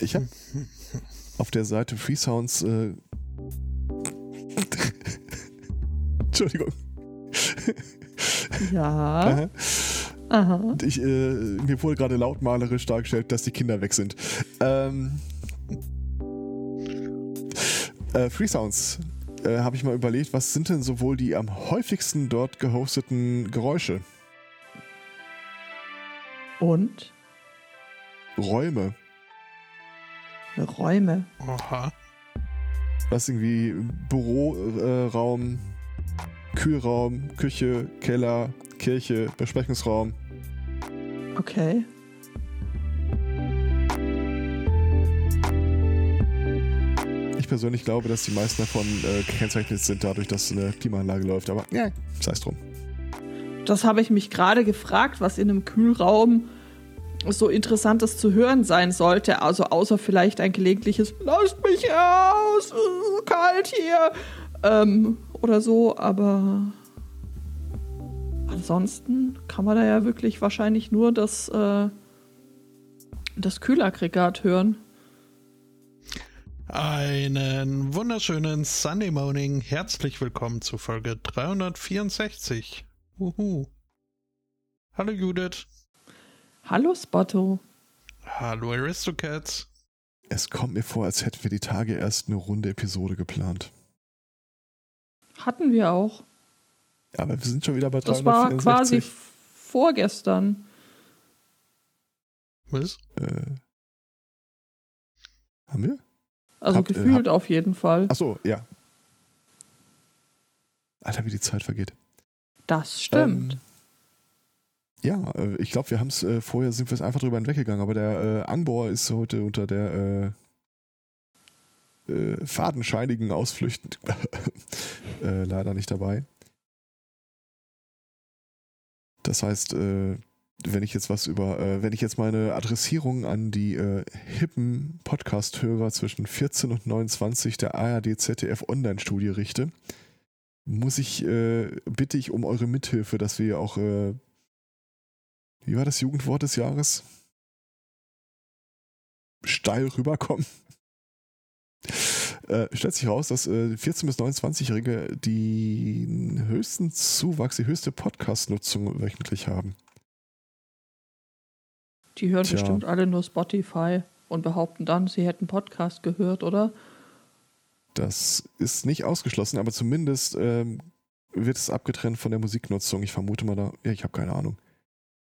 Ich habe auf der Seite Freesounds. Äh Entschuldigung. Ja. Aha. Ich, äh, mir wurde gerade lautmalerisch dargestellt, dass die Kinder weg sind. Ähm, äh, Freesounds. Äh, habe ich mal überlegt, was sind denn sowohl die am häufigsten dort gehosteten Geräusche? Und? Räume. Räume. Aha. Was irgendwie Büroraum, Kühlraum, Küche, Keller, Kirche, Besprechungsraum. Okay. Ich persönlich glaube, dass die meisten davon äh, gekennzeichnet sind dadurch, dass eine Klimaanlage läuft. Aber ja, sei es drum. Das habe ich mich gerade gefragt, was in einem Kühlraum so Interessantes zu hören sein sollte. Also außer vielleicht ein gelegentliches Lasst mich raus, ist kalt hier. Ähm, oder so, aber ansonsten kann man da ja wirklich wahrscheinlich nur das, äh, das Kühlaggregat hören. Einen wunderschönen Sunday Morning. Herzlich willkommen zu Folge 364. Uhu. Hallo Judith. Hallo Spotto. Hallo Aristocats. Es kommt mir vor, als hätten wir die Tage erst eine runde Episode geplant. Hatten wir auch. Aber wir sind schon wieder bei Das war 364. quasi vorgestern. Was? Äh, haben wir? Also Habt- äh, gefühlt habt- auf jeden Fall. Achso, ja. Alter, wie die Zeit vergeht. Das stimmt. Ähm, ja, äh, ich glaube, wir haben es äh, vorher, sind wir es einfach drüber hinweggegangen, aber der äh, Anbor ist heute unter der äh, äh, fadenscheinigen Ausflüchten leider nicht dabei. Das heißt, wenn ich jetzt was über, wenn ich jetzt meine Adressierung an die hippen Podcast-Hörer zwischen 14 und 29 der ARD ZDF Online-Studie richte, muss ich, äh, bitte ich um eure Mithilfe, dass wir auch, äh, wie war das Jugendwort des Jahres? Steil rüberkommen. Äh, stellt sich raus, dass äh, 14- bis 29-Jährige den höchsten Zuwachs, die höchste Podcast-Nutzung wöchentlich haben. Die hören Tja. bestimmt alle nur Spotify und behaupten dann, sie hätten Podcast gehört, oder? Das ist nicht ausgeschlossen, aber zumindest ähm, wird es abgetrennt von der Musiknutzung. Ich vermute mal da, ja, ich habe keine Ahnung.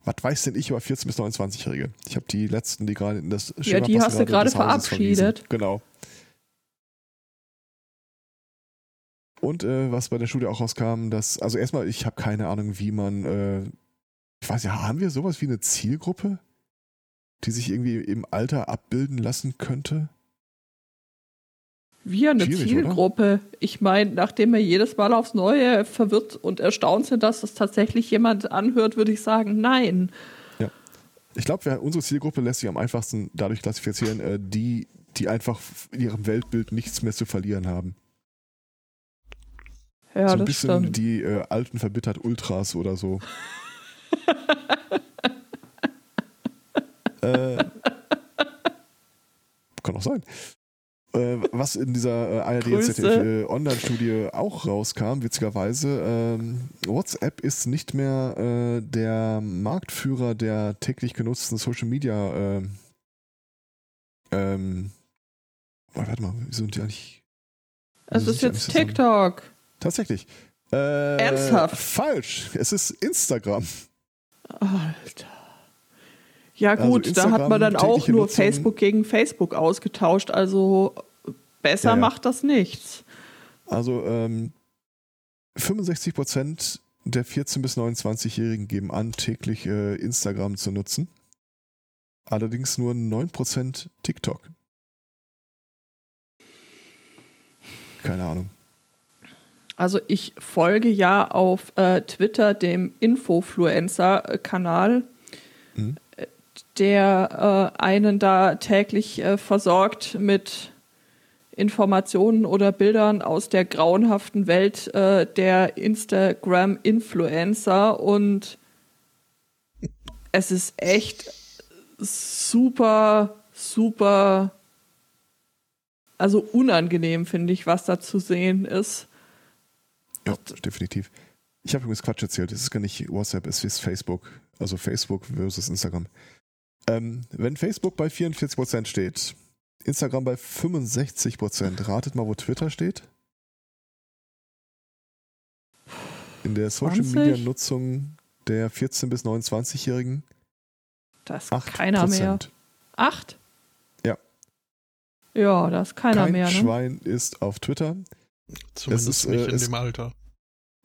Was weiß denn ich über 14- bis 29-Jährige? Ich habe die letzten, die gerade in das Ja, die hast du gerade verwiesen. verabschiedet. Genau. Und äh, was bei der Studie auch rauskam, dass, also erstmal, ich habe keine Ahnung, wie man, äh, ich weiß ja, haben wir sowas wie eine Zielgruppe, die sich irgendwie im Alter abbilden lassen könnte? Wir eine Schwierig, Zielgruppe. Ich meine, nachdem wir jedes Mal aufs Neue verwirrt und erstaunt sind, dass das tatsächlich jemand anhört, würde ich sagen, nein. Ich glaube, unsere Zielgruppe lässt sich am einfachsten dadurch klassifizieren, äh, die, die einfach in ihrem Weltbild nichts mehr zu verlieren haben. Ja, so ein bisschen stimmt. die äh, alten verbittert Ultras oder so. äh, kann auch sein. Äh, was in dieser äh, ARD äh, Online-Studie auch rauskam, witzigerweise, ähm, WhatsApp ist nicht mehr äh, der Marktführer der täglich genutzten Social Media. Äh, ähm, oh, warte mal, wieso sind die eigentlich? Es ist jetzt eigentlich zusammen? TikTok. Tatsächlich. Äh, Ernsthaft? Falsch. Es ist Instagram. Alter. Ja Also gut, da hat man dann auch nur Nutzung. Facebook gegen Facebook ausgetauscht. Also besser Ja, ja. macht das nichts. Also ähm, 65% der 14- bis 29-Jährigen geben an, täglich äh, Instagram zu nutzen. Allerdings nur 9% TikTok. Keine Ahnung. Also ich folge ja auf äh, Twitter dem Infofluencer-Kanal, Mhm. Der äh, einen da täglich äh, versorgt mit Informationen oder Bildern aus der grauenhaften Welt äh, der Instagram-Influencer und es ist echt super super, also unangenehm, finde ich, was da zu sehen ist. Ja, definitiv. Ich habe übrigens Quatsch erzählt. Es ist gar nicht WhatsApp, es ist Facebook. Also Facebook versus Instagram. Ähm, wenn Facebook bei 44% steht, Instagram bei 65%, ratet mal, wo Twitter steht? In der Social 20? Media Nutzung der 14- bis 29-Jährigen Da ist 8%. keiner mehr. Acht? Ja. Ja, da ist keiner Kein mehr. Ne? Schwein ist auf Twitter. Zumindest ist, äh, nicht in es- dem Alter.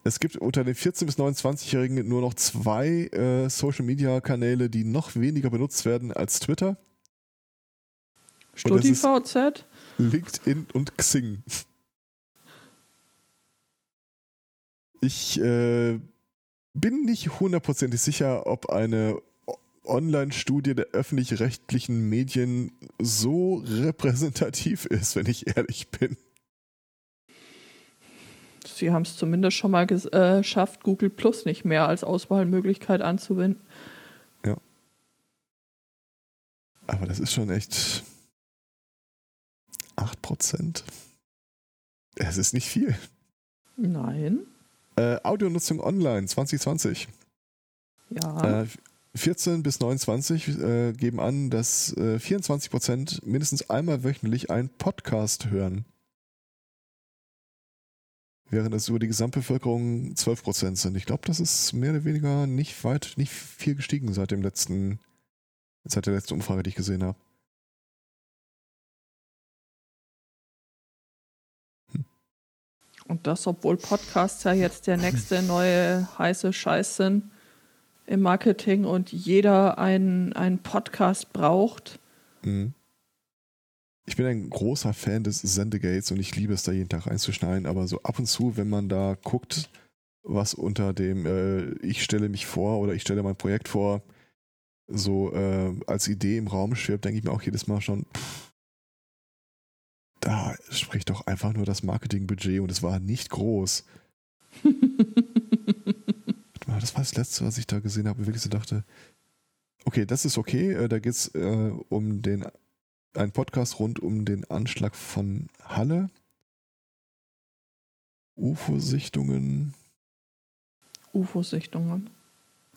Es gibt unter den 14- bis 29-Jährigen nur noch zwei äh, Social Media Kanäle, die noch weniger benutzt werden als Twitter. StudiVZ? LinkedIn und Xing. Ich äh, bin nicht hundertprozentig sicher, ob eine Online-Studie der öffentlich-rechtlichen Medien so repräsentativ ist, wenn ich ehrlich bin. Sie haben es zumindest schon mal äh, geschafft, Google Plus nicht mehr als Auswahlmöglichkeit anzuwenden. Aber das ist schon echt 8%. Es ist nicht viel. Nein. Äh, Audionutzung online 2020. Ja. Äh, 14 bis 29 äh, geben an, dass äh, 24% mindestens einmal wöchentlich einen Podcast hören. Während es über die Gesamtbevölkerung 12% sind. Ich glaube, das ist mehr oder weniger nicht weit, nicht viel gestiegen seit dem letzten, seit der letzten Umfrage, die ich gesehen habe. Und das, obwohl Podcasts ja jetzt der nächste neue heiße Scheiß sind im Marketing und jeder einen, einen Podcast braucht. Mhm. Ich bin ein großer Fan des Sendegates und ich liebe es, da jeden Tag reinzuschneiden, aber so ab und zu, wenn man da guckt, was unter dem äh, Ich stelle mich vor oder ich stelle mein Projekt vor, so äh, als Idee im Raum schwebt, denke ich mir auch jedes Mal schon, pff, da spricht doch einfach nur das Marketingbudget und es war nicht groß. Warte mal, Das war das Letzte, was ich da gesehen habe, wo ich wirklich so dachte, okay, das ist okay, äh, da geht es äh, um den ein Podcast rund um den Anschlag von Halle. UFO-Sichtungen, UFO-Sichtungen.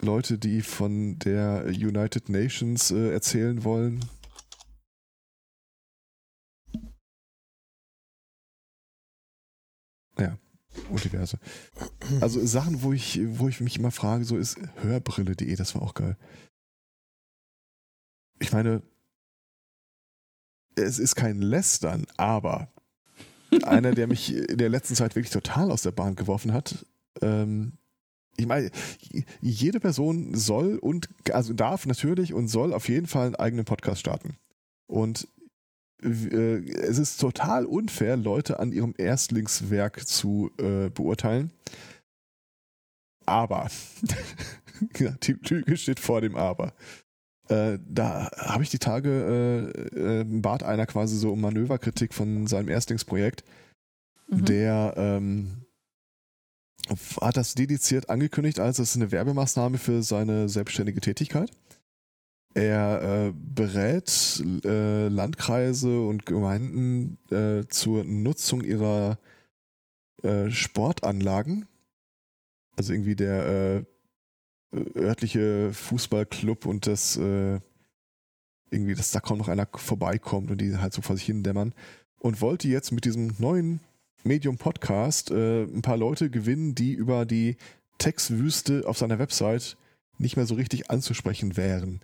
Leute, die von der United Nations äh, erzählen wollen. Ja, und diverse. Also Sachen, wo ich, wo ich mich immer frage, so ist Hörbrille.de, das war auch geil. Ich meine, es ist kein Lästern, aber einer, der mich in der letzten Zeit wirklich total aus der Bahn geworfen hat, ähm, ich meine, jede Person soll und, also darf natürlich und soll auf jeden Fall einen eigenen Podcast starten. Und äh, es ist total unfair, Leute an ihrem Erstlingswerk zu äh, beurteilen. Aber, die Lüge steht vor dem Aber. Äh, da habe ich die Tage, äh, äh, bat einer quasi so um Manöverkritik von seinem Erstlingsprojekt Mhm. der ähm, hat das dediziert angekündigt als es ist eine Werbemaßnahme für seine selbstständige Tätigkeit. Er äh, berät äh, Landkreise und Gemeinden äh, zur Nutzung ihrer äh, Sportanlagen. Also irgendwie der äh, örtliche Fußballclub und das äh, irgendwie, dass da kaum noch einer vorbeikommt und die halt so vor sich hin dämmern. Und wollte jetzt mit diesem neuen Medium Podcast äh, ein paar Leute gewinnen, die über die Textwüste auf seiner Website nicht mehr so richtig anzusprechen wären.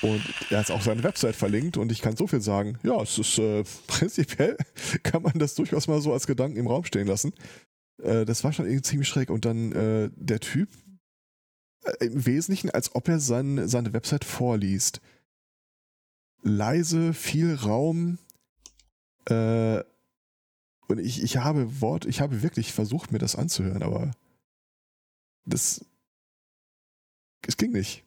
Und er hat auch seine Website verlinkt und ich kann so viel sagen. Ja, es ist äh, prinzipiell kann man das durchaus mal so als Gedanken im Raum stehen lassen. Äh, das war schon irgendwie ziemlich schräg. Und dann äh, der Typ im Wesentlichen, als ob er sein, seine Website vorliest. Leise, viel Raum. Äh, und ich, ich habe Wort, ich habe wirklich versucht, mir das anzuhören, aber das es ging nicht.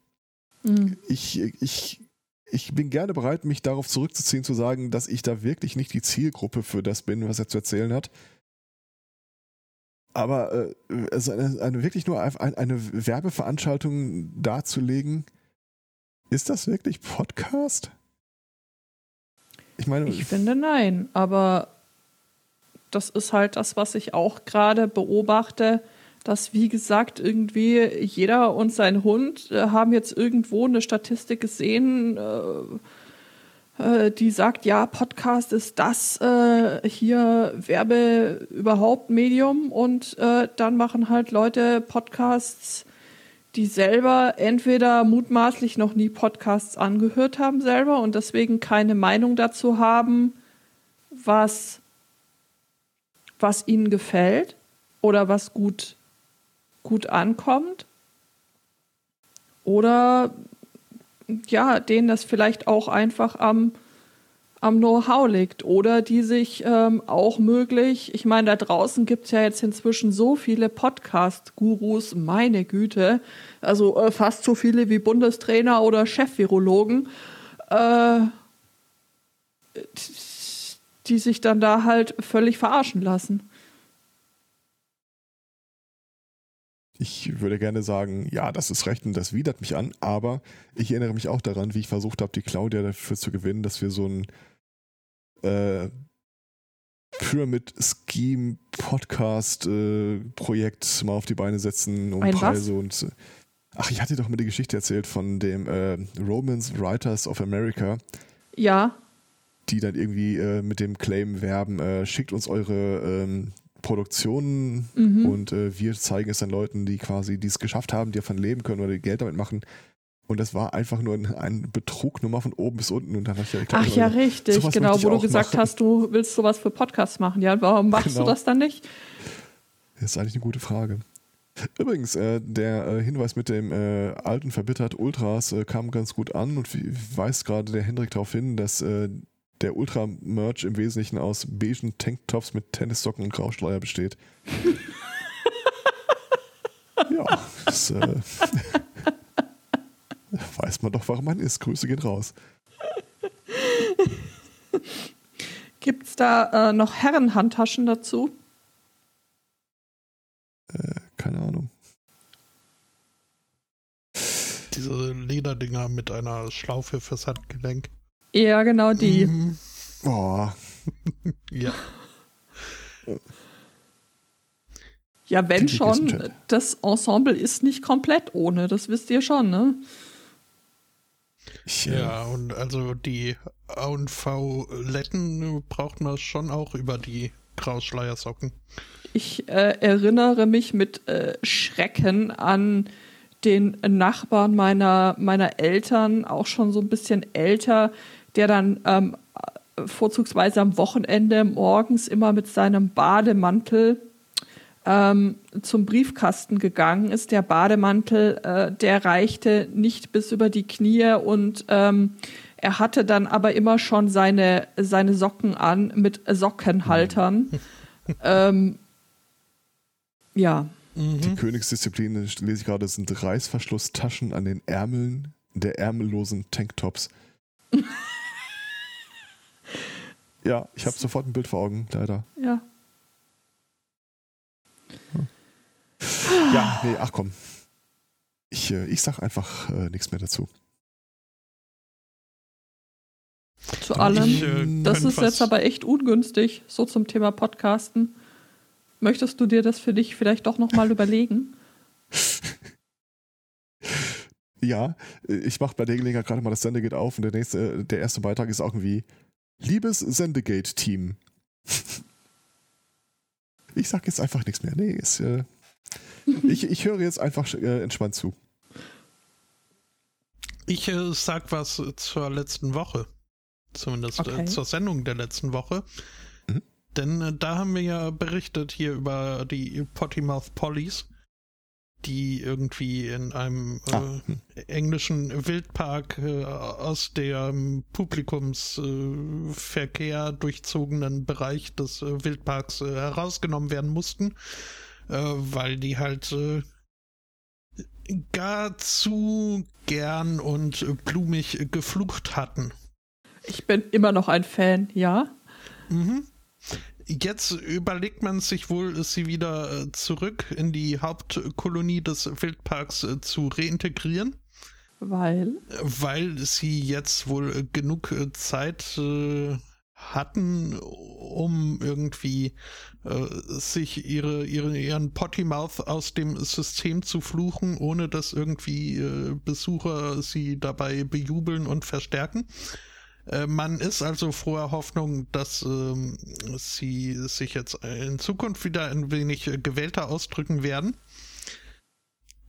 Mhm. Ich, ich, ich bin gerne bereit, mich darauf zurückzuziehen, zu sagen, dass ich da wirklich nicht die Zielgruppe für das bin, was er zu erzählen hat. Aber äh, also eine, eine wirklich nur ein- eine Werbeveranstaltung darzulegen, ist das wirklich Podcast? Ich meine, Ich finde nein, aber das ist halt das, was ich auch gerade beobachte, dass wie gesagt irgendwie jeder und sein Hund äh, haben jetzt irgendwo eine Statistik gesehen, äh, äh, die sagt, ja, Podcast ist das äh, hier Werbe überhaupt Medium und äh, dann machen halt Leute Podcasts, die selber entweder mutmaßlich noch nie Podcasts angehört haben selber und deswegen keine Meinung dazu haben, was, was ihnen gefällt oder was gut, gut ankommt. Oder ja, denen das vielleicht auch einfach am, am Know-how liegt. Oder die sich ähm, auch möglich, ich meine, da draußen gibt es ja jetzt inzwischen so viele Podcast-Gurus, meine Güte, also äh, fast so viele wie Bundestrainer oder Chef-Virologen, äh, die sich dann da halt völlig verarschen lassen. Ich würde gerne sagen, ja, das ist recht und das widert mich an, aber ich erinnere mich auch daran, wie ich versucht habe, die Claudia dafür zu gewinnen, dass wir so ein äh, Pyramid Scheme Podcast äh, Projekt mal auf die Beine setzen um Ein was? Preise und äh, ach, ich hatte doch mal die Geschichte erzählt von dem äh, Romans Writers of America, Ja, die dann irgendwie äh, mit dem Claim werben, äh, schickt uns eure ähm, Produktionen Mhm. und äh, wir zeigen es dann Leuten, die quasi es geschafft haben, die davon leben können oder die Geld damit machen. Und das war einfach nur ein, ein Betrugnummer von oben bis unten. Und dann ich ja Ach gedacht, ja, richtig, genau, wo du gesagt machen. hast, du willst sowas für Podcasts machen. Ja, warum machst Genau. du das dann nicht? Das ist eigentlich eine gute Frage. Übrigens, äh, der äh, Hinweis mit dem äh, alten verbittert Ultras äh, kam ganz gut an und wie- weist gerade der Hendrik darauf hin, dass äh, der Ultra-Merch im Wesentlichen aus beigen Tanktops mit Tennissocken und Grauschleier besteht. ja, das äh, weiß man doch, warum man ist. Grüße gehen raus. Gibt es da äh, noch Herrenhandtaschen dazu? Äh, keine Ahnung. Diese Lederdinger mit einer Schlaufe fürs Handgelenk. Ja, genau die. Mhm. Oh, Ja. Ja, wenn Die schon, das Ensemble ist nicht komplett ohne, das wisst ihr schon, ne? ich, äh, Ja, und also die A&V-Letten braucht man schon auch über die Grauschleiersocken. Ich äh, erinnere mich mit äh, Schrecken an den Nachbarn meiner, meiner Eltern, auch schon so ein bisschen älter, der dann ähm, vorzugsweise am Wochenende morgens immer mit seinem Bademantel ähm, zum Briefkasten gegangen ist. Der Bademantel, äh, der reichte nicht bis über die Knie und ähm, er hatte dann aber immer schon seine, seine Socken an mit Sockenhaltern. ähm, ja, Die Königsdisziplin, lese ich gerade, sind Reißverschlusstaschen an den Ärmeln der ärmellosen Tanktops. ja, ich habe sofort ein Bild vor Augen, leider. ja. Ja, nee, ach komm. Ich, äh, ich sag einfach äh, nichts mehr dazu. Zu allem. Ich, äh, Das ist jetzt aber echt ungünstig, so zum Thema Podcasten. Möchtest du dir das für dich vielleicht doch nochmal überlegen? Ja, ich mache bei der Gelegenheit gerade mal das Sende geht auf und der nächste, äh, der erste Beitrag ist auch irgendwie Liebes Sendegate-Team. Ich sag jetzt einfach nichts mehr. Nee, ist, äh, ich, ich höre jetzt einfach äh, entspannt zu. Ich äh, sag was zur letzten Woche. Zumindest Okay. äh, zur Sendung der letzten Woche. Mhm. Denn äh, da haben wir ja berichtet hier über die Pottymouth Pollies, die irgendwie in einem äh, Ah, englischen Wildpark äh, aus dem Publikumsverkehr äh, durchzogenen Bereich des äh, Wildparks äh, herausgenommen werden mussten, äh, weil die halt äh, gar zu gern und blumig geflucht hatten. Ich bin immer noch ein Fan, ja. Mhm. Jetzt überlegt man sich wohl, sie wieder äh, zurück in die Hauptkolonie des Wildparks äh, zu reintegrieren. Weil? Weil sie jetzt wohl genug Zeit äh, hatten, um irgendwie äh, sich ihre, ihre, ihren Pottymouth aus dem System zu fluchen, ohne dass irgendwie äh, Besucher sie dabei bejubeln und verstärken. Äh, man ist also froher Hoffnung, dass ähm, sie sich jetzt in Zukunft wieder ein wenig gewählter ausdrücken werden.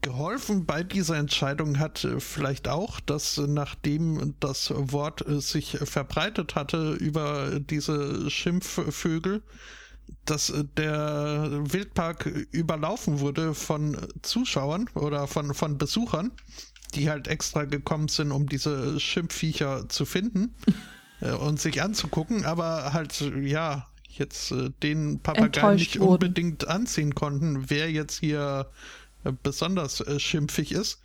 Geholfen bei dieser Entscheidung hat äh, vielleicht auch, dass äh, nachdem das Wort sich verbreitet hatte über diese Schimpfvögel, dass der Wildpark überlaufen wurde von Zuschauern oder von, von Besuchern die halt extra gekommen sind, um diese Schimpfviecher zu finden äh, und sich anzugucken, aber halt, ja, jetzt äh, den Papagei nicht wurden. unbedingt anziehen konnten, wer jetzt hier äh, besonders schimpfig ist.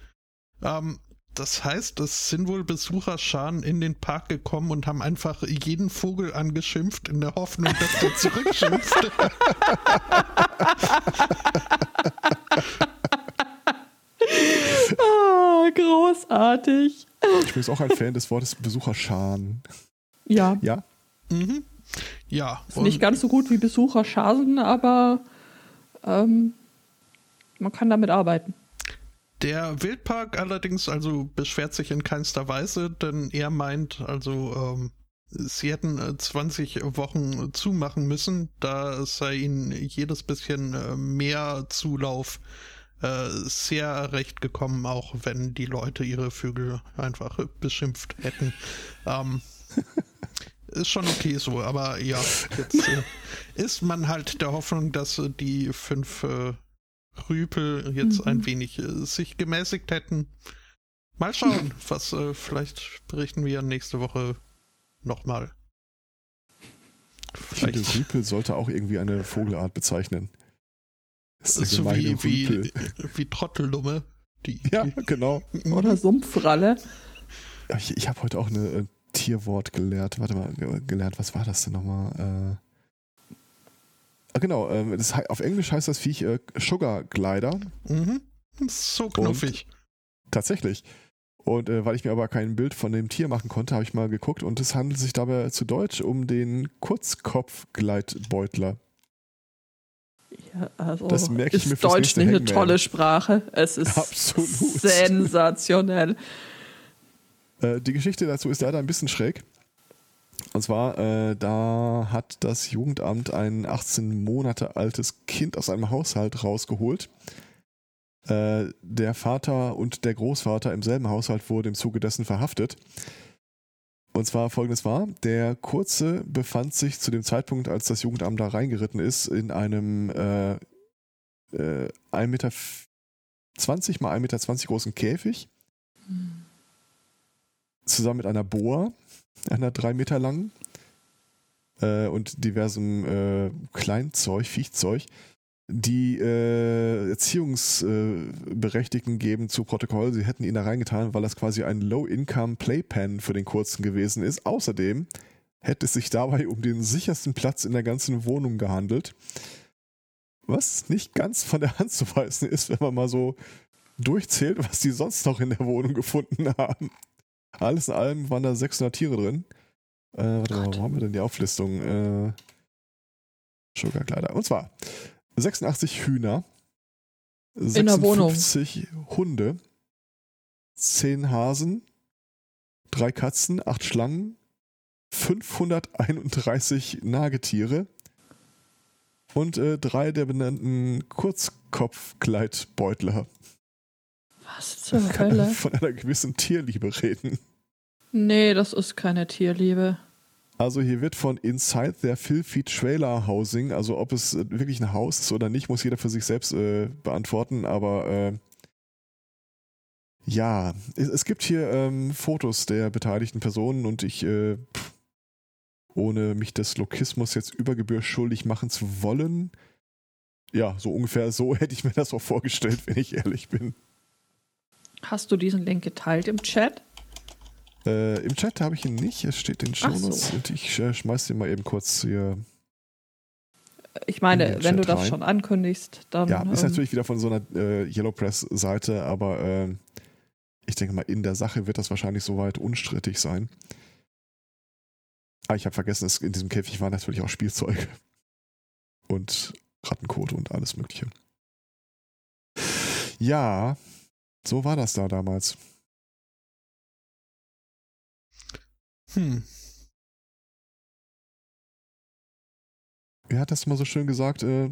Ähm, das heißt, es sind wohl Besucherscharen in den Park gekommen und haben einfach jeden Vogel angeschimpft, in der Hoffnung, dass der zurückschimpft. ah, großartig. Ich bin jetzt auch ein Fan des Wortes Besucherscharen. Ja. Ja. Mhm. Ja. Ist nicht ganz so gut wie Besucherscharen, aber ähm, man kann damit arbeiten. Der Wildpark allerdings also beschwert sich in keinster Weise, denn er meint, also ähm, sie hätten 20 Wochen zumachen müssen, da sei ihnen jedes bisschen äh, mehr Zulauf äh, sehr recht gekommen, auch wenn die Leute ihre Vögel einfach beschimpft hätten. Ähm, ist schon okay so, aber ja, jetzt äh, ist man halt der Hoffnung, dass äh, die fünf äh, Rüpel jetzt mhm. ein wenig äh, sich gemäßigt hätten. Mal schauen, was äh, vielleicht berichten wir nächste Woche nochmal. Ich finde, Rüpel sollte auch irgendwie eine Vogelart bezeichnen. Das ist so wie, wie, wie Trotteldumme. Die, ja, genau. Oder Sumpfralle. Ich, ich habe heute auch ein äh, Tierwort gelehrt. Warte mal, gelernt, was war das denn nochmal? Äh, ah, genau, äh, das, auf Englisch heißt das Viech äh, Sugar Glider. Mhm. So knuffig. Und, tatsächlich. Und äh, weil ich mir aber kein Bild von dem Tier machen konnte, habe ich mal geguckt und es handelt sich dabei zu Deutsch um den Kurzkopfgleitbeutler. Ja, also das merke ich ist mir Deutsch nicht eine tolle Sprache. Es ist Absolut. sensationell. Äh, die Geschichte dazu ist leider ein bisschen schräg. Und zwar, äh, da hat das Jugendamt ein 18 Monate altes Kind aus einem Haushalt rausgeholt. Äh, der Vater und der Großvater im selben Haushalt wurde im Zuge dessen verhaftet. Und zwar folgendes war, der Kurze befand sich zu dem Zeitpunkt, als das Jugendamt da reingeritten ist, in einem äh, äh, 1,20 Meter mal 1,20 Meter großen Käfig. Zusammen mit einer Boa, einer drei Meter langen äh, und diversem äh, Kleinzeug, Viechzeug. Die äh, Erziehungsberechtigten geben zu Protokoll, sie hätten ihn da reingetan, weil das quasi ein Low-Income-Playpen für den Kurzen gewesen ist. Außerdem hätte es sich dabei um den sichersten Platz in der ganzen Wohnung gehandelt. Was nicht ganz von der Hand zu weisen ist, wenn man mal so durchzählt, was die sonst noch in der Wohnung gefunden haben. Alles in allem waren da 600 Tiere drin. Äh, warte mal, wo haben wir denn die Auflistung? Äh, Sugarkleider. Und zwar 86 Hühner, 56 Hunde, 10 Hasen, 3 Katzen, 8 Schlangen, 531 Nagetiere und äh, drei der benannten Kurzkopfgleitbeutler. Was zur Hölle? Von einer gewissen Tierliebe reden. Nee, das ist keine Tierliebe. Also hier wird von Inside their Filthy Trailer Housing, also ob es äh, wirklich ein Haus ist oder nicht, muss jeder für sich selbst äh, beantworten, aber äh, ja, es, es, gibt hier ähm, Fotos der beteiligten Personen und ich, äh, ohne mich des Lokismus jetzt über Gebühr schuldig machen zu wollen, ja, so ungefähr so hätte ich mir das auch vorgestellt, wenn ich ehrlich bin. Hast du diesen Link geteilt im Chat? Äh, Im Chat habe ich ihn nicht, es steht in Shownotes so. und ich äh, schmeiß den mal eben kurz hier. Ich meine, wenn du das rein. schon ankündigst, dann. Ja, ist ähm, natürlich wieder von so einer äh, Yellow Press-Seite, aber äh, ich denke mal, in der Sache wird das wahrscheinlich soweit unstrittig sein. Ah, ich habe vergessen, es, in diesem Käfig waren natürlich auch Spielzeuge. Und Rattenkot und alles Mögliche. Ja, so war das da damals. Hm. Wer hat das mal so schön gesagt? Äh,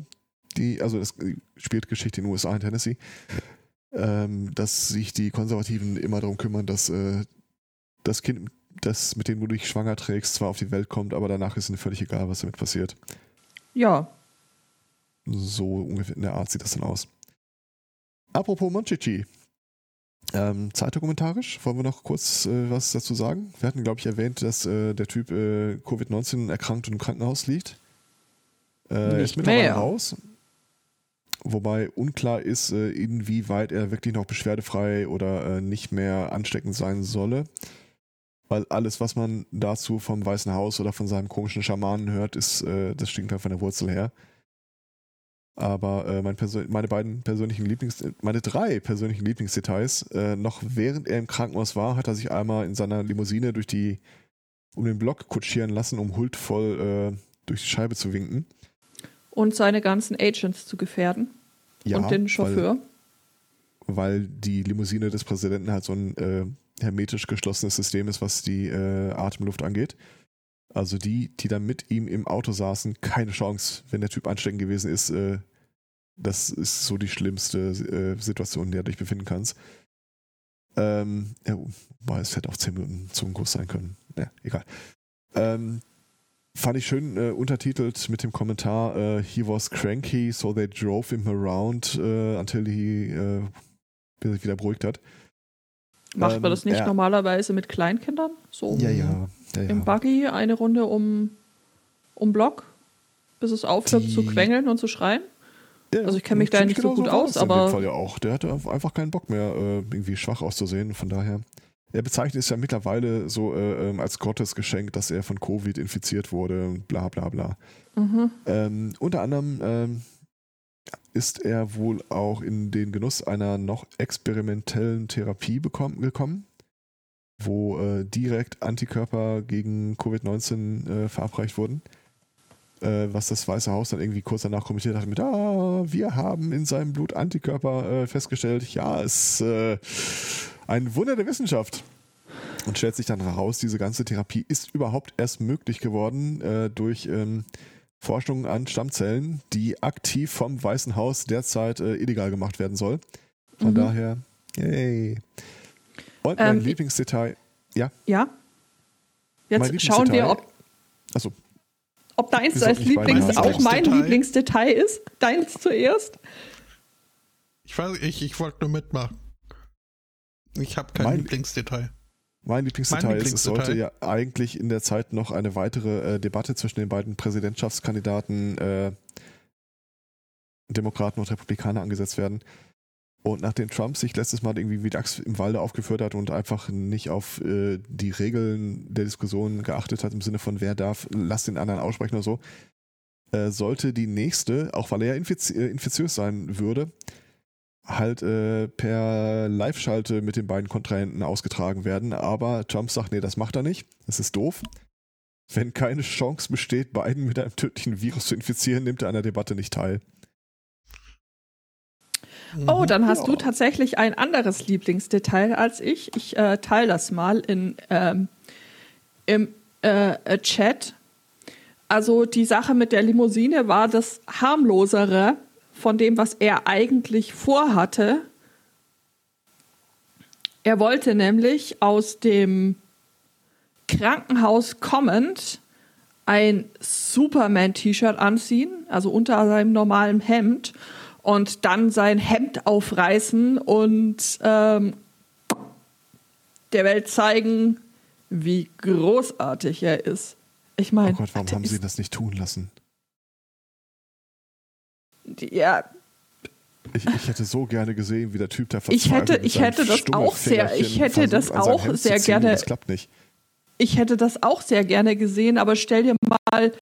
die, also es spielt Geschichte in den USA in Tennessee, ähm, dass sich die Konservativen immer darum kümmern, dass äh, das Kind, das mit dem du dich schwanger trägst, zwar auf die Welt kommt, aber danach ist ihnen völlig egal, was damit passiert. Ja. So ungefähr in der Art sieht das dann aus. Apropos Monchichi. Ähm, zeitdokumentarisch, wollen wir noch kurz äh, was dazu sagen? Wir hatten, glaube ich, erwähnt, dass äh, der Typ äh, Covid-19 erkrankt und im Krankenhaus liegt. Äh, er ist Nicht mittlerweile mehr. raus. Wobei unklar ist, äh, inwieweit er wirklich noch beschwerdefrei oder äh, nicht mehr ansteckend sein solle. Weil alles, was man dazu vom Weißen Haus oder von seinem komischen Schamanen hört, ist, äh, das stinkt halt von der Wurzel her. Aber äh, mein meine beiden persönlichen Lieblings, meine drei persönlichen Lieblingsdetails, äh, noch während er im Krankenhaus war, hat er sich einmal in seiner Limousine durch die, um den Block kutschieren lassen, um huldvoll äh, durch die Scheibe zu winken. Und seine ganzen Agents zu gefährden. Ja, und den Chauffeur. Weil, weil die Limousine des Präsidenten halt so ein äh, hermetisch geschlossenes System ist, was die äh, Atemluft angeht. Also die, die da mit ihm im Auto saßen, keine Chance, wenn der Typ ansteckend gewesen ist. Äh, das ist so die schlimmste äh, Situation, in der du dich befinden kannst. Ähm, ja, wobei es hätte auch 10 Minuten Zungenkuss sein können. Ja, egal. Ähm, fand ich schön äh, untertitelt mit dem Kommentar äh, He was cranky, so they drove him around äh, until he äh, bis er sich wieder beruhigt hat. Macht Ähm, man das nicht ja. normalerweise mit Kleinkindern? So Ja, ja. ja, im. Buggy eine Runde um, um Block, bis es aufhört Die- zu quengeln und zu schreien? Ja, Also ich kenn mich da nicht so gut aus, es in dem aber- Fall ja auch. Der hatte einfach keinen Bock mehr, äh, irgendwie schwach auszusehen. Von daher. Er bezeichnet es ja mittlerweile so äh, ähm, als Gottesgeschenk, dass er von Covid infiziert wurde und bla bla bla. Mhm. Ähm, unter anderem ähm, ist er wohl auch in den Genuss einer noch experimentellen Therapie bekommen, gekommen, wo äh, direkt Antikörper gegen Covid-19 äh, verabreicht wurden. Äh, was das Weiße Haus dann irgendwie kurz danach kommentiert hat mit, ah, wir haben in seinem Blut Antikörper äh, festgestellt. Ja, es ist äh, ein Wunder der Wissenschaft. Und stellt sich dann heraus, diese ganze Therapie ist überhaupt erst möglich geworden äh, durch ähm, Forschung an Stammzellen, die aktiv vom Weißen Haus derzeit äh, illegal gemacht werden soll. Von Mhm. daher, yay. Und mein Ähm, Lieblingsdetail, Ja. Mein Jetzt schauen wir, ob, also ob deins Wir als Lieblings auch mein Lieblingsdetail. Lieblingsdetail ist. Deins zuerst. Ich weiß, ich, ich wollte nur mitmachen. Ich habe kein Mein- Lieblingsdetail. Mein Lieblingsdetail, Mein ist, es sollte ja eigentlich in der Zeit noch eine weitere äh, Debatte zwischen den beiden Präsidentschaftskandidaten äh, Demokraten und Republikaner angesetzt werden. Und nachdem Trump sich letztes Mal irgendwie wie Dachs im Walde aufgeführt hat und einfach nicht auf äh, die Regeln der Diskussion geachtet hat, im Sinne von wer darf, lass den anderen aussprechen oder so, äh, sollte die nächste, auch weil er ja infiz äh, infiziös sein würde, halt äh, per Live-Schalte mit den beiden Kontrahenten ausgetragen werden. Aber Trump sagt, nee, das macht er nicht. Das ist doof. Wenn keine Chance besteht, beiden mit einem tödlichen Virus zu infizieren, nimmt er an der Debatte nicht teil. Oh, dann hast Ja. du tatsächlich ein anderes Lieblingsdetail als ich. Ich äh, teile das mal in, ähm, im äh, äh, Chat. Also die Sache mit der Limousine war das harmlosere von dem, was er eigentlich vorhatte. Er wollte nämlich aus dem Krankenhaus kommend ein Superman-T-Shirt anziehen, also unter seinem normalen Hemd, und dann sein Hemd aufreißen und ähm, der Welt zeigen, wie großartig er ist. Ich Oh meine, Gott, warum haben sie das nicht tun lassen? ja, Ich, ich hätte so gerne gesehen, wie der Typ da Ich hätte- ich hätte das auch sehr- ich hätte das versucht, auch sehr ziehen gerne- Das klappt nicht. ich hätte das auch sehr gerne gesehen, aber stell dir mal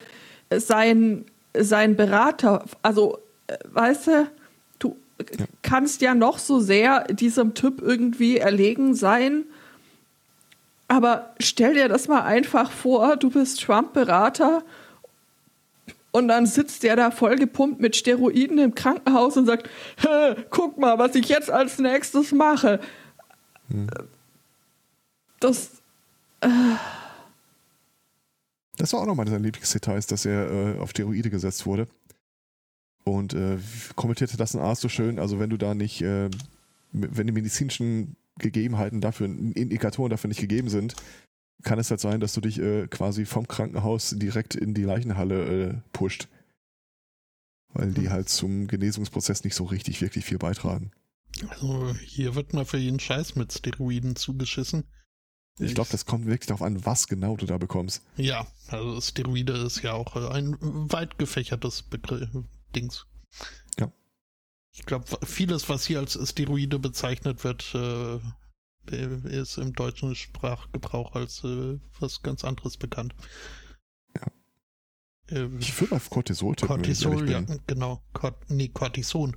sein, sein Berater, also, äh, weißt du, du, ja. kannst ja noch so sehr diesem Typ irgendwie erlegen sein. Aber stell dir das mal einfach vor, du bist Trump-Berater und dann sitzt der da voll gepumpt mit Steroiden im Krankenhaus und sagt, guck mal, was ich jetzt als nächstes mache. Hm. Das. Äh das war auch nochmal sein Lieblingsdetail, dass er äh, auf Steroide gesetzt wurde. Und äh, kommentierte das ein Arzt so schön, also wenn du da nicht, äh, wenn die medizinischen Gegebenheiten dafür, Indikatoren dafür nicht gegeben sind, kann es halt sein, dass du dich äh, quasi vom Krankenhaus direkt in die Leichenhalle äh, pusht. Weil die hm. halt zum Genesungsprozess nicht so richtig wirklich viel beitragen. Also hier wird mal für jeden Scheiß mit Steroiden zugeschissen. Ich glaube, das kommt wirklich darauf an, was genau du da bekommst. Ja, also Steroide ist ja auch äh, ein weit gefächertes Begriff, Dings. Ja. Ich glaube, vieles, was hier als Steroide bezeichnet wird, äh, ist im deutschen Sprachgebrauch als äh, was ganz anderes bekannt. Ja. Äh, ich würde auf Cortisol tippen. Cortisol, ja, genau. Cort nee, Cortison.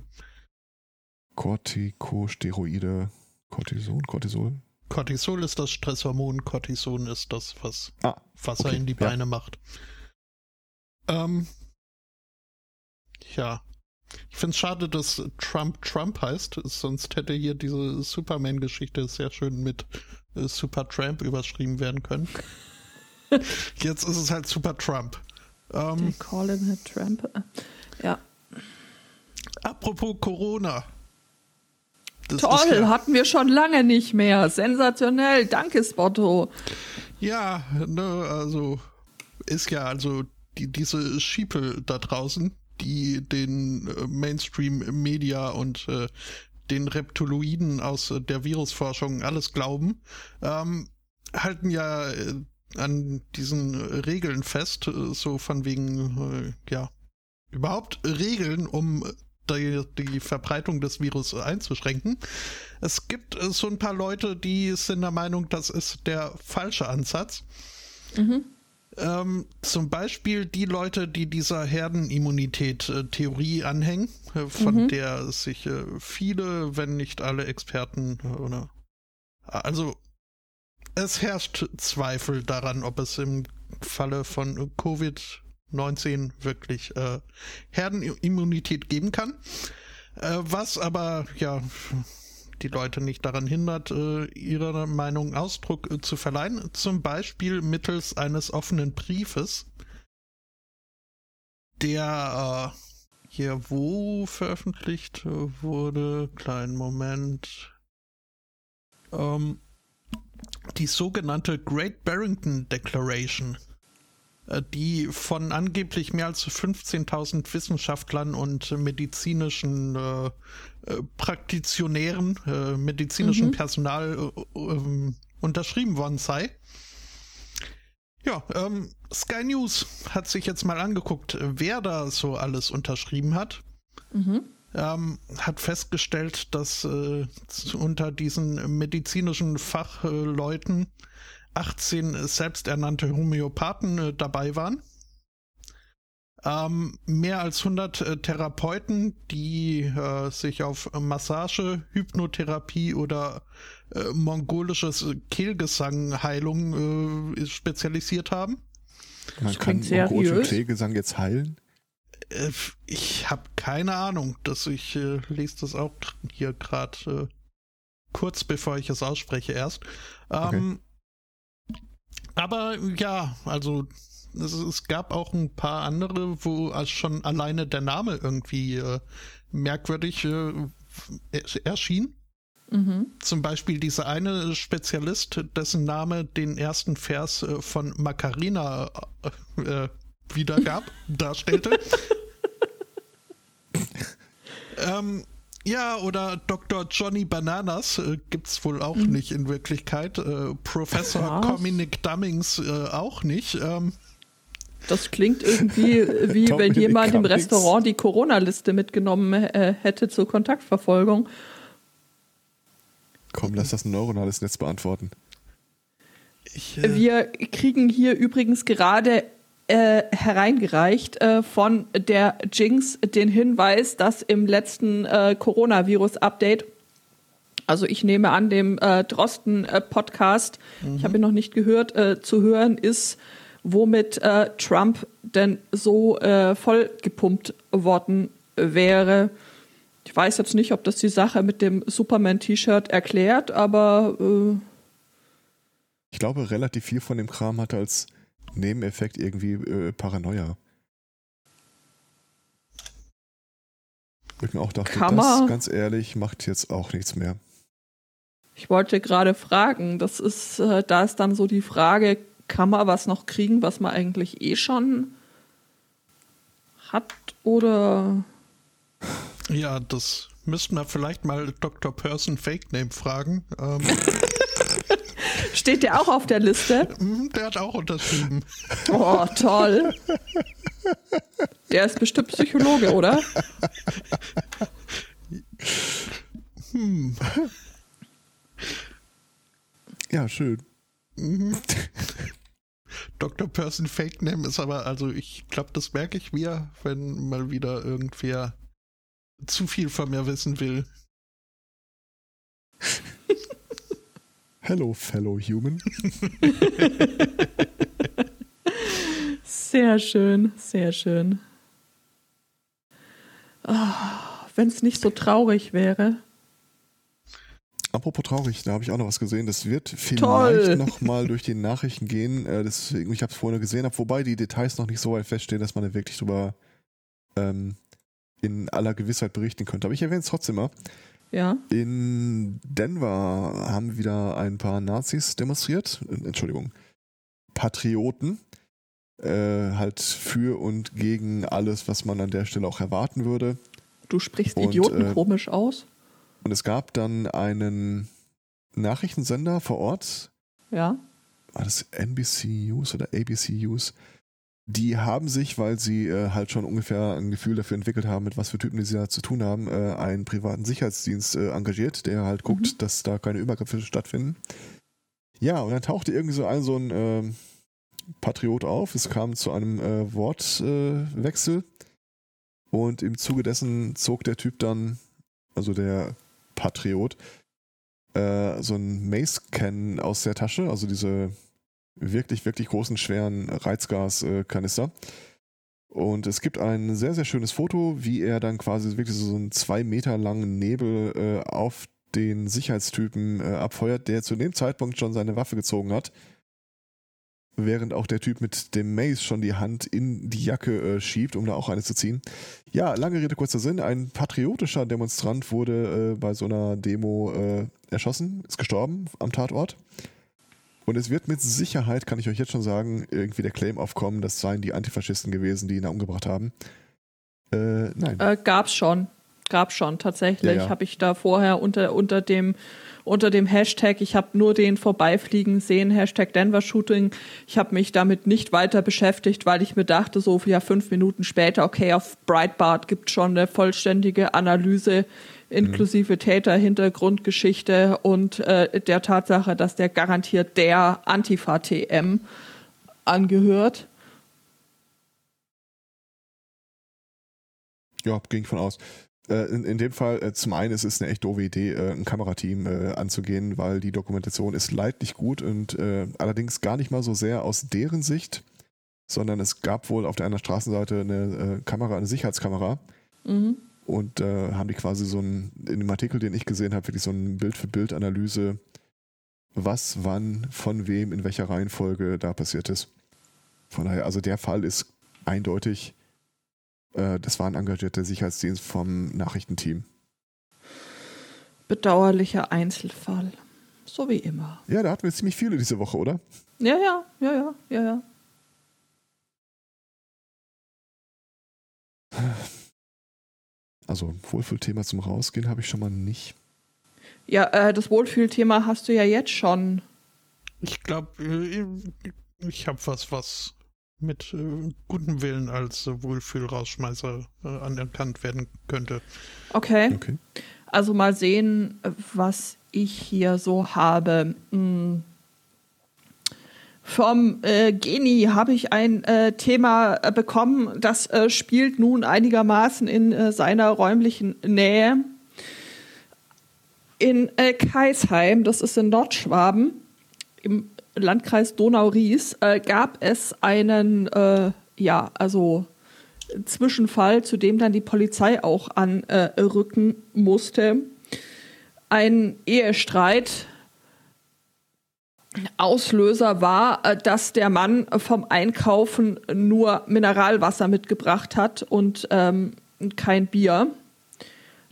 Corticosteroide. Cortison, Cortisol? Cortisol ist das Stresshormon, Cortison ist das, was ah, Wasser okay, in die Beine ja. macht. Ähm, ja, ich finde es schade, dass Trump Trump heißt, sonst hätte hier diese Superman-Geschichte sehr schön mit äh, Super Trump überschrieben werden können. Jetzt ist es halt Super Trump. Ähm, They call him a Trump. Ja. Apropos Corona. Das Toll, ja, hatten wir schon lange nicht mehr. Sensationell, danke Spotto. Ja, ne, also ist ja also die, diese Schiepel da draußen, die den äh, Mainstream-Media und äh, den Reptiloiden aus äh, der Virusforschung alles glauben, ähm, halten ja an diesen Regeln fest, so von wegen, äh, ja, überhaupt Regeln, um die, die, Verbreitung des Virus einzuschränken. Es gibt so ein paar Leute, die sind der Meinung, das ist der falsche Ansatz. Mhm. Ähm, zum Beispiel die Leute, die dieser Herdenimmunität-Theorie äh, anhängen, äh, von mhm. der sich äh, viele, wenn nicht alle Experten oder also es herrscht Zweifel daran, ob es im Falle von Covid-19 wirklich äh, Herdenimmunität geben kann. Äh, was aber ja die Leute nicht daran hindert, äh, ihrer Meinung Ausdruck äh, zu verleihen, zum Beispiel mittels eines offenen Briefes, der äh, hier wo veröffentlicht wurde. Kleinen Moment. Ähm, die sogenannte Great Barrington Declaration äh, die von angeblich mehr als 15.000 Wissenschaftlern und medizinischen äh, äh, Praktitionären, äh, medizinischem mhm. Personal äh, ähm, unterschrieben worden sei. Ja, ähm, Sky News hat sich jetzt mal angeguckt, wer da so alles unterschrieben hat. Mhm. Ähm, hat festgestellt, dass äh, unter diesen medizinischen Fachleuten 18 selbsternannte Homöopathen äh, dabei waren. Ähm, mehr als 100 äh, Therapeuten, die äh, sich auf Massage, Hypnotherapie oder äh, mongolisches Kehlgesangheilung äh, spezialisiert haben. Man kann mongolischen Kehlgesang jetzt heilen? Äh, ich habe keine Ahnung. Dass ich äh, lese das auch hier gerade kurz bevor ich es ausspreche erst. Ähm, okay. Aber ja, also es, es, gab auch ein paar andere, wo schon alleine der Name irgendwie äh, merkwürdig äh, erschien. Mhm. Zum Beispiel dieser eine Spezialist, dessen Name den ersten Vers äh, von Macarena äh, wiedergab, darstellte. ähm, ja, oder Dr. Johnny Bananas äh, es wohl auch mhm. nicht in Wirklichkeit. Äh, Professor Dominic Dummings äh, auch nicht. Ähm, das klingt irgendwie wie wenn jemand im Restaurant die Corona-Liste mitgenommen äh, hätte zur Kontaktverfolgung. Komm, lass das ein neuronales Netz beantworten. Ich, äh Wir kriegen hier übrigens gerade äh, hereingereicht äh, von der Jinx den Hinweis, dass im letzten äh, Coronavirus-Update, also ich nehme an, dem äh, Drosten-Podcast, mhm. ich habe ihn noch nicht gehört, äh, zu hören ist, womit äh, Trump denn so vollgepumpt worden wäre. Ich weiß jetzt nicht, ob das die Sache mit dem Superman-T-Shirt erklärt, aber ich glaube, relativ viel von dem Kram hat als Nebeneffekt irgendwie äh, Paranoia. Ich mir auch dachte, das, ganz ehrlich, macht jetzt auch nichts mehr. Ich wollte gerade fragen, das ist, äh, da ist dann so die Frage, kann man was noch kriegen, was man eigentlich eh schon hat oder? Ja, das müssten wir vielleicht mal Dr. Person Fake Name fragen. Ähm. Steht der auch auf der Liste? Mhm, der hat auch unterschrieben. Oh, toll. Der ist bestimmt Psychologe, oder? Hm. Ja, schön. Mhm. Dr. Person Fake Name ist aber, also ich glaube, das merke ich mir, wenn mal wieder irgendwer zu viel von mir wissen will. Hello, fellow human. sehr schön, sehr schön. Oh, Wenn es nicht so traurig wäre. Apropos traurig, da habe ich auch noch was gesehen. Das wird vielleicht noch mal durch die Nachrichten gehen. Äh, deswegen, ich habe es vorhin gesehen, hab, wobei die Details noch nicht so weit feststehen, dass man da wirklich drüber ähm, in aller Gewissheit berichten könnte. Aber ich erwähne es trotzdem mal. Ja. In Denver haben wieder ein paar Nazis demonstriert. Entschuldigung. Patrioten. Äh, halt für und gegen alles, was man an der Stelle auch erwarten würde. Du sprichst und, Idioten äh, komisch aus. Und es gab dann einen Nachrichtensender vor Ort. Ja. War das NBC News oder ABC News? Die haben sich, weil sie äh, halt schon ungefähr ein Gefühl dafür entwickelt haben, mit was für Typen die sie da zu tun haben, äh, einen privaten Sicherheitsdienst äh, engagiert, der halt guckt, mhm. dass da keine Übergriffe stattfinden. Ja, und dann tauchte irgendwie so ein so ein ähm, Patriot auf. Es kam zu einem äh, Wortwechsel und im Zuge dessen zog der Typ dann, also der Patriot, äh, so ein Mace-Can aus der Tasche, also diese wirklich, wirklich großen, schweren Reizgaskanister. Und es gibt ein sehr, sehr schönes Foto, wie er dann quasi wirklich so einen zwei Meter langen Nebel äh, auf den Sicherheitstypen äh, abfeuert, der zu dem Zeitpunkt schon seine Waffe gezogen hat. Während auch der Typ mit dem Mace schon die Hand in die Jacke äh, schiebt, um da auch eine zu ziehen. Ja, lange Rede, kurzer Sinn. Ein patriotischer Demonstrant wurde äh, bei so einer Demo äh, erschossen, ist gestorben am Tatort. Und es wird mit Sicherheit, kann ich euch jetzt schon sagen, irgendwie der Claim aufkommen, das seien die Antifaschisten gewesen, die ihn da umgebracht haben. Äh, nein. Äh, gab's schon. Gab's schon, tatsächlich. Ja, ja. Habe ich da vorher unter, unter dem unter dem Hashtag, ich habe nur den vorbeifliegen sehen, Hashtag Denver Shooting. Ich habe mich damit nicht weiter beschäftigt, weil ich mir dachte, so ja, fünf Minuten später, okay, auf Breitbart gibt schon eine vollständige Analyse inklusive Täter-Hintergrundgeschichte und äh, der Tatsache, dass der garantiert der Antifa-TM angehört. Ja, ging von aus. Äh, in, in, dem Fall, äh, zum einen ist es eine echt doofe Idee, äh, ein Kamerateam äh, anzugehen, weil die Dokumentation ist leidlich gut und äh, allerdings gar nicht mal so sehr aus deren Sicht, sondern es gab wohl auf der einen Straßenseite eine äh, Kamera, eine Sicherheitskamera. Mhm und äh, haben die quasi so ein, in dem Artikel, den ich gesehen habe, wirklich so ein Bild-für-Bild-Analyse, was, wann, von wem, in welcher Reihenfolge da passiert ist. Von daher, also der Fall ist eindeutig, äh, das war ein engagierter Sicherheitsdienst vom Nachrichtenteam. Bedauerlicher Einzelfall. So wie immer. Ja, da hatten wir ziemlich viele diese Woche, oder? Ja, ja, ja, ja, ja, ja. Also Wohlfühlthema zum Rausgehen habe ich schon mal nicht. Ja, äh, das Wohlfühlthema hast du ja jetzt schon. Ich glaube, äh, ich habe was, was mit äh, gutem Willen als äh, Wohlfühlrausschmeißer äh, anerkannt werden könnte. Okay. okay. Also mal sehen, was ich hier so habe. Hm. Vom äh, Geni habe ich ein äh, Thema äh, bekommen, das äh, spielt nun einigermaßen in äh, seiner räumlichen Nähe. In äh, Kaisheim, das ist in Nordschwaben, im Landkreis Donau-Ries, gab es einen, ja, also Zwischenfall, zu dem dann die Polizei auch anrücken musste. Ein Ehestreit Auslöser war, äh, dass der Mann vom Einkaufen nur Mineralwasser mitgebracht hat und ähm, kein Bier.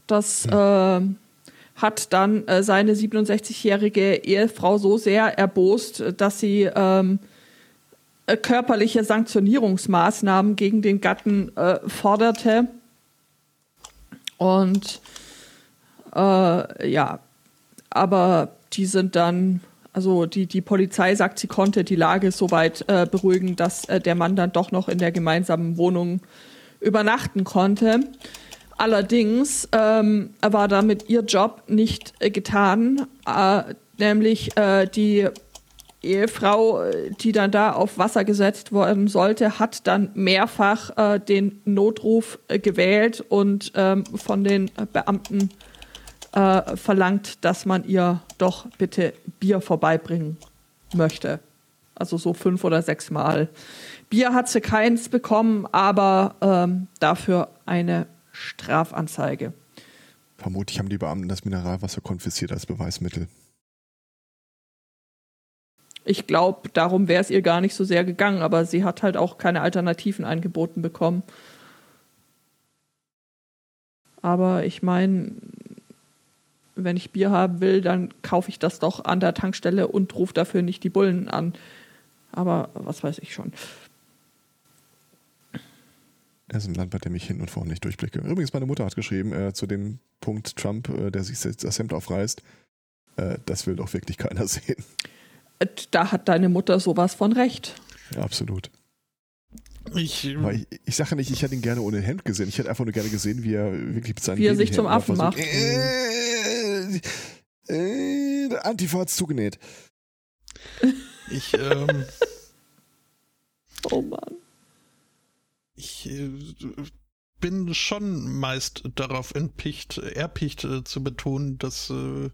Das äh, hat dann äh, seine 67-jährige Ehefrau so sehr erbost, dass sie ähm, äh, körperliche Sanktionierungsmaßnahmen gegen den Gatten äh, forderte. Und äh, ja, aber die sind dann also die, die Polizei sagt, sie konnte die Lage so weit äh, beruhigen, dass äh, der Mann dann doch noch in der gemeinsamen Wohnung übernachten konnte. Allerdings ähm, war damit ihr Job nicht äh, getan, äh, nämlich äh, die Ehefrau, die dann da auf Wasser gesetzt worden sollte, hat dann mehrfach äh, den Notruf gewählt und ähm, von den Beamten äh, verlangt, dass man ihr doch bitte Bier vorbeibringen möchte. Also so fünf oder sechs Mal. Bier hat sie keins bekommen, aber ähm, dafür eine Strafanzeige. Vermutlich haben die Beamten das Mineralwasser konfisziert als Beweismittel. Ich glaube, darum wäre es ihr gar nicht so sehr gegangen, aber sie hat halt auch keine Alternativen angeboten bekommen. Aber ich meine, wenn ich Bier haben will, dann kaufe ich das doch an der Tankstelle und rufe dafür nicht die Bullen an. Aber was weiß ich schon. Er ist ein Land, bei dem ich hin und vorne nicht durchblicke. Übrigens, meine Mutter hat geschrieben, äh, zu dem Punkt Trump, äh, der sich das Hemd aufreißt, äh, das will doch wirklich keiner sehen. Äh, da hat deine Mutter sowas von recht. Ja, absolut. Ich, ich, ich sage nicht, ich hätte ihn gerne ohne Hemd gesehen. Ich hätte einfach nur gerne gesehen, wie er wirklich mit seinen Wie er sich zum Affen macht. Äh, äh, der Antifa hat's zugenäht. Ich, ähm. oh Mann. Ich äh, bin schon meist darauf entpicht, erpicht äh, zu betonen, dass äh,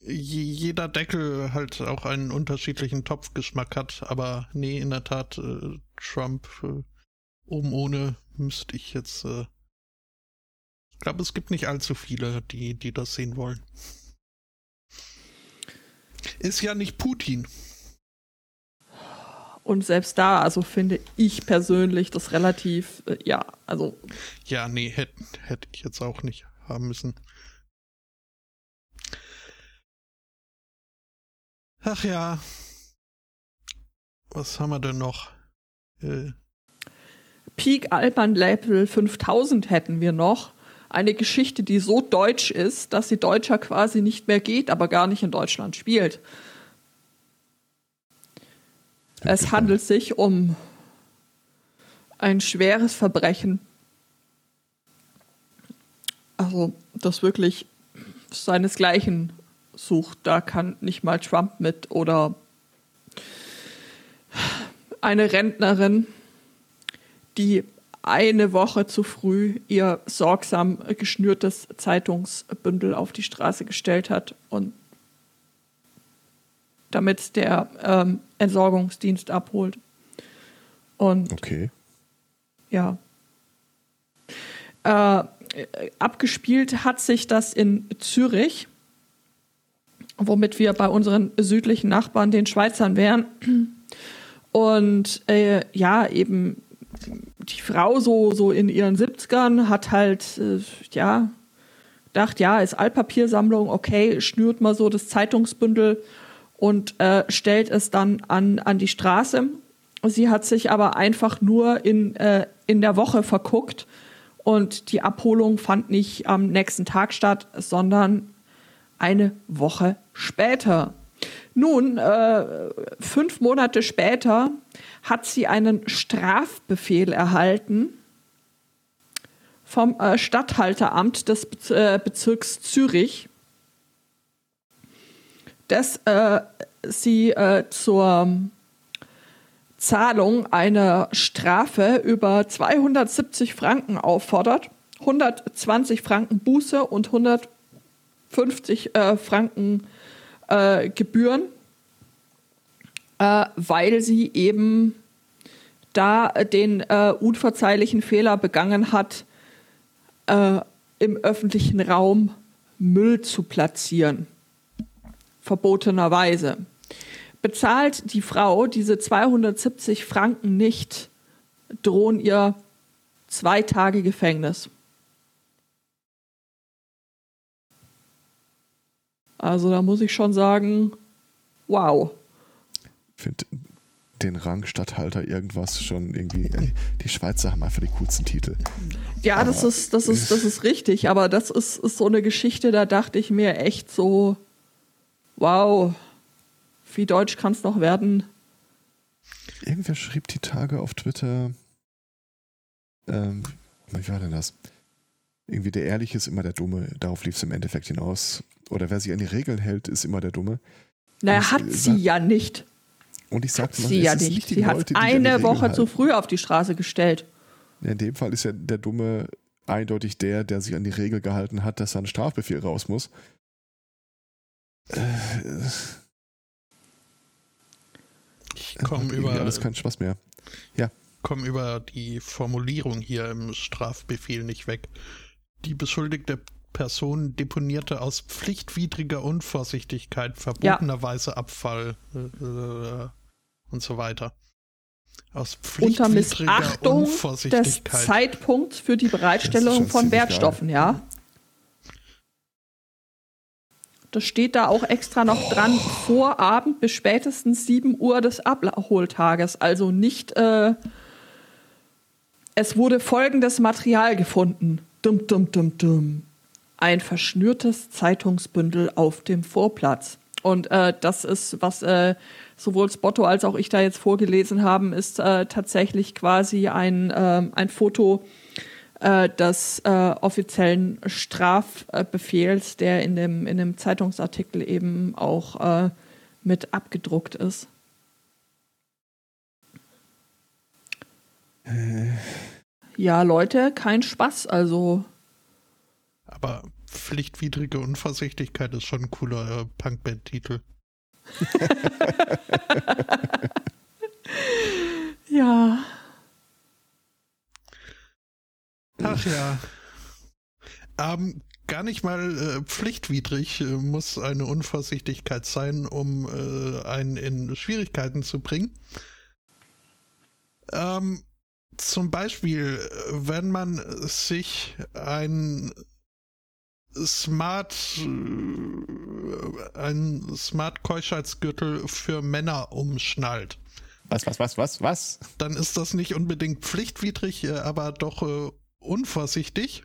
jeder Deckel halt auch einen unterschiedlichen Topfgeschmack hat, aber nee, in der Tat, äh, Trump äh, oben ohne müsste ich jetzt. Äh, ich glaube, es gibt nicht allzu viele, die, die das sehen wollen. Ist ja nicht Putin. Und selbst da, also finde ich persönlich das relativ, äh, ja, also. Ja, nee, hätte hätt ich jetzt auch nicht haben müssen. Ach ja. Was haben wir denn noch? Äh. Peak Alban Level 5000 hätten wir noch. Eine Geschichte, die so deutsch ist, dass sie Deutscher quasi nicht mehr geht, aber gar nicht in Deutschland spielt. Es handelt sich um ein schweres Verbrechen. Also, das wirklich seinesgleichen sucht. Da kann nicht mal Trump mit oder eine Rentnerin, die eine Woche zu früh ihr sorgsam geschnürtes Zeitungsbündel auf die Straße gestellt hat und damit der ähm, Entsorgungsdienst abholt. Und okay. Ja. Äh, abgespielt hat sich das in Zürich womit wir bei unseren südlichen Nachbarn, den Schweizern, wären. Und äh, ja, eben die Frau so, so in ihren 70ern hat halt, äh, ja, gedacht, ja, ist Altpapiersammlung, okay, schnürt mal so das Zeitungsbündel und äh, stellt es dann an, an die Straße. Sie hat sich aber einfach nur in, äh, in der Woche verguckt und die Abholung fand nicht am nächsten Tag statt, sondern eine Woche später. Nun, äh, fünf Monate später hat sie einen Strafbefehl erhalten vom äh, Statthalteramt des äh, Bezirks Zürich, dass äh, sie äh, zur Zahlung einer Strafe über 270 Franken auffordert, 120 Franken Buße und 150 äh, Franken äh, Gebühren, äh, weil sie eben da den äh, unverzeihlichen Fehler begangen hat, im öffentlichen Raum Müll zu platzieren. Verbotenerweise. Bezahlt die Frau diese 270 Franken nicht, drohen ihr zwei Tage Gefängnis. Also da muss ich schon sagen, wow. Ich finde den Rang Stadthalter irgendwas schon irgendwie. Äh, die Schweizer haben einfach die coolsten Titel. Ja, aber das ist, das ist, das ist richtig, aber das ist, ist so eine Geschichte, da dachte ich mir echt so, wow, wie deutsch kann es noch werden? Irgendwer schrieb die Tage auf Twitter, ähm, wie war denn das? Irgendwie der Ehrliche ist immer der Dumme, darauf lief es im Endeffekt hinaus. Oder wer sich an die Regeln hält, ist immer der Dumme. Naja, hat sie ja nicht. Und ich sagte mal, sie ja nicht. nicht sie hat eine Woche zu früh auf die Straße gestellt. In dem Fall ist ja der Dumme eindeutig der, der sich an die Regel gehalten hat, dass ein Strafbefehl raus muss. Äh, ich komme über. Alles kein Spaß mehr. Ja. Komme über die Formulierung hier im Strafbefehl nicht weg. Die beschuldigte Person deponierte aus pflichtwidriger Unvorsichtigkeit verbotenerweise ja. Abfall äh, äh, und so weiter. Aus Unter Missachtung des Zeitpunkts für die Bereitstellung von Wertstoffen, geil. ja. Das steht da auch extra noch dran, Vorabend bis spätestens 7 Uhr des Abholtages. Also nicht, äh, es wurde folgendes Material gefunden. Dum, dum, dum, dum ein verschnürtes Zeitungsbündel auf dem Vorplatz. Und äh, das ist, was äh, sowohl Spotto als auch ich da jetzt vorgelesen haben, ist äh, tatsächlich quasi ein, äh, ein Foto äh, des äh, offiziellen Strafbefehls, der in dem, in dem Zeitungsartikel eben auch äh, mit abgedruckt ist. Äh. Ja, Leute, kein Spaß. Also aber pflichtwidrige Unvorsichtigkeit ist schon ein cooler äh, Punkband-Titel. ja. Ach ja. Ähm, gar nicht mal äh, pflichtwidrig äh, muss eine Unvorsichtigkeit sein, um äh, einen in Schwierigkeiten zu bringen. Ähm, zum Beispiel, wenn man sich ein Smart, äh, ein Smart Keuschheitsgürtel für Männer umschnallt. Was, was, was, was, was? Dann ist das nicht unbedingt pflichtwidrig, äh, aber doch äh, unvorsichtig.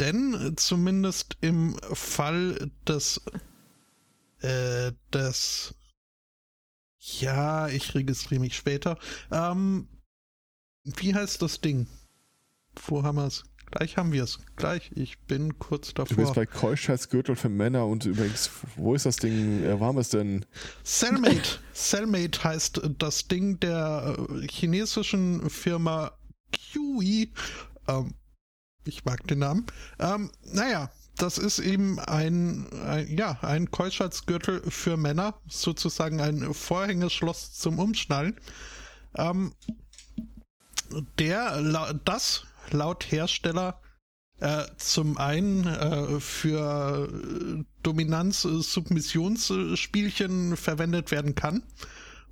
Denn zumindest im Fall des, äh, des, ja, ich registriere mich später. Ähm, wie heißt das Ding? Wo haben wir es? Gleich haben wir es. Gleich. Ich bin kurz davor. Du bist bei Keuschheitsgürtel für Männer und übrigens, wo ist das Ding? Äh, wo haben wir es denn? Cellmate. Cellmate heißt das Ding der äh, chinesischen Firma QE. Ähm, ich mag den Namen. Ähm, naja, das ist eben ein, ein, ja, ein Keuschheitsgürtel für Männer, sozusagen ein Vorhängeschloss zum Umschnallen. Ähm, der, das laut Hersteller äh, zum einen äh, für Dominanz-Submissionsspielchen verwendet werden kann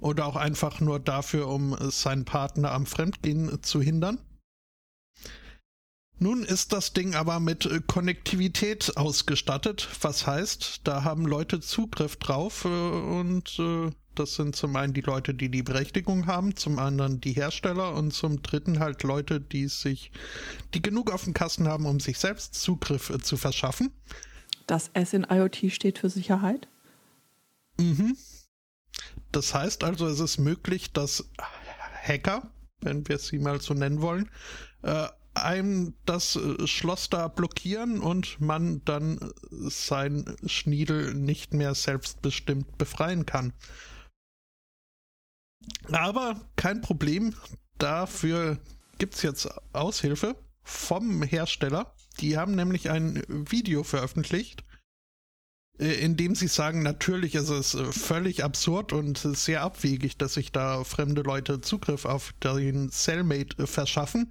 oder auch einfach nur dafür, um seinen Partner am Fremdgehen zu hindern. Nun ist das Ding aber mit Konnektivität ausgestattet, was heißt, da haben Leute Zugriff drauf äh, und äh, das sind zum einen die Leute, die die Berechtigung haben, zum anderen die Hersteller und zum dritten halt Leute, die sich, die genug auf dem Kasten haben, um sich selbst Zugriff äh, zu verschaffen. Das S in IoT steht für Sicherheit. Mhm. Das heißt also, es ist möglich, dass Hacker, wenn wir sie mal so nennen wollen, äh, einem das äh, Schloss da blockieren und man dann sein Schniedel nicht mehr selbstbestimmt befreien kann. Aber kein Problem, dafür gibt es jetzt Aushilfe vom Hersteller. Die haben nämlich ein Video veröffentlicht, äh, in dem sie sagen, natürlich ist es äh, völlig absurd und sehr abwegig, dass sich da fremde Leute Zugriff auf den Cellmate äh, verschaffen.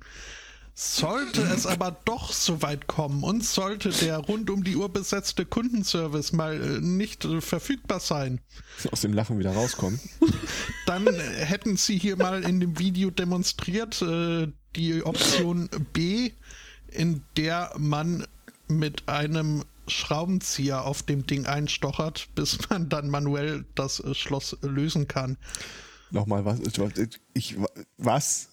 Sollte es aber doch so weit kommen und sollte der rund um die Uhr besetzte Kundenservice mal nicht verfügbar sein. Aus dem Lachen wieder rauskommen. Dann hätten sie hier mal in dem Video demonstriert die Option B, in der man mit einem Schraubenzieher auf dem Ding einstochert, bis man dann manuell das Schloss lösen kann. Nochmal, was? Ich, was?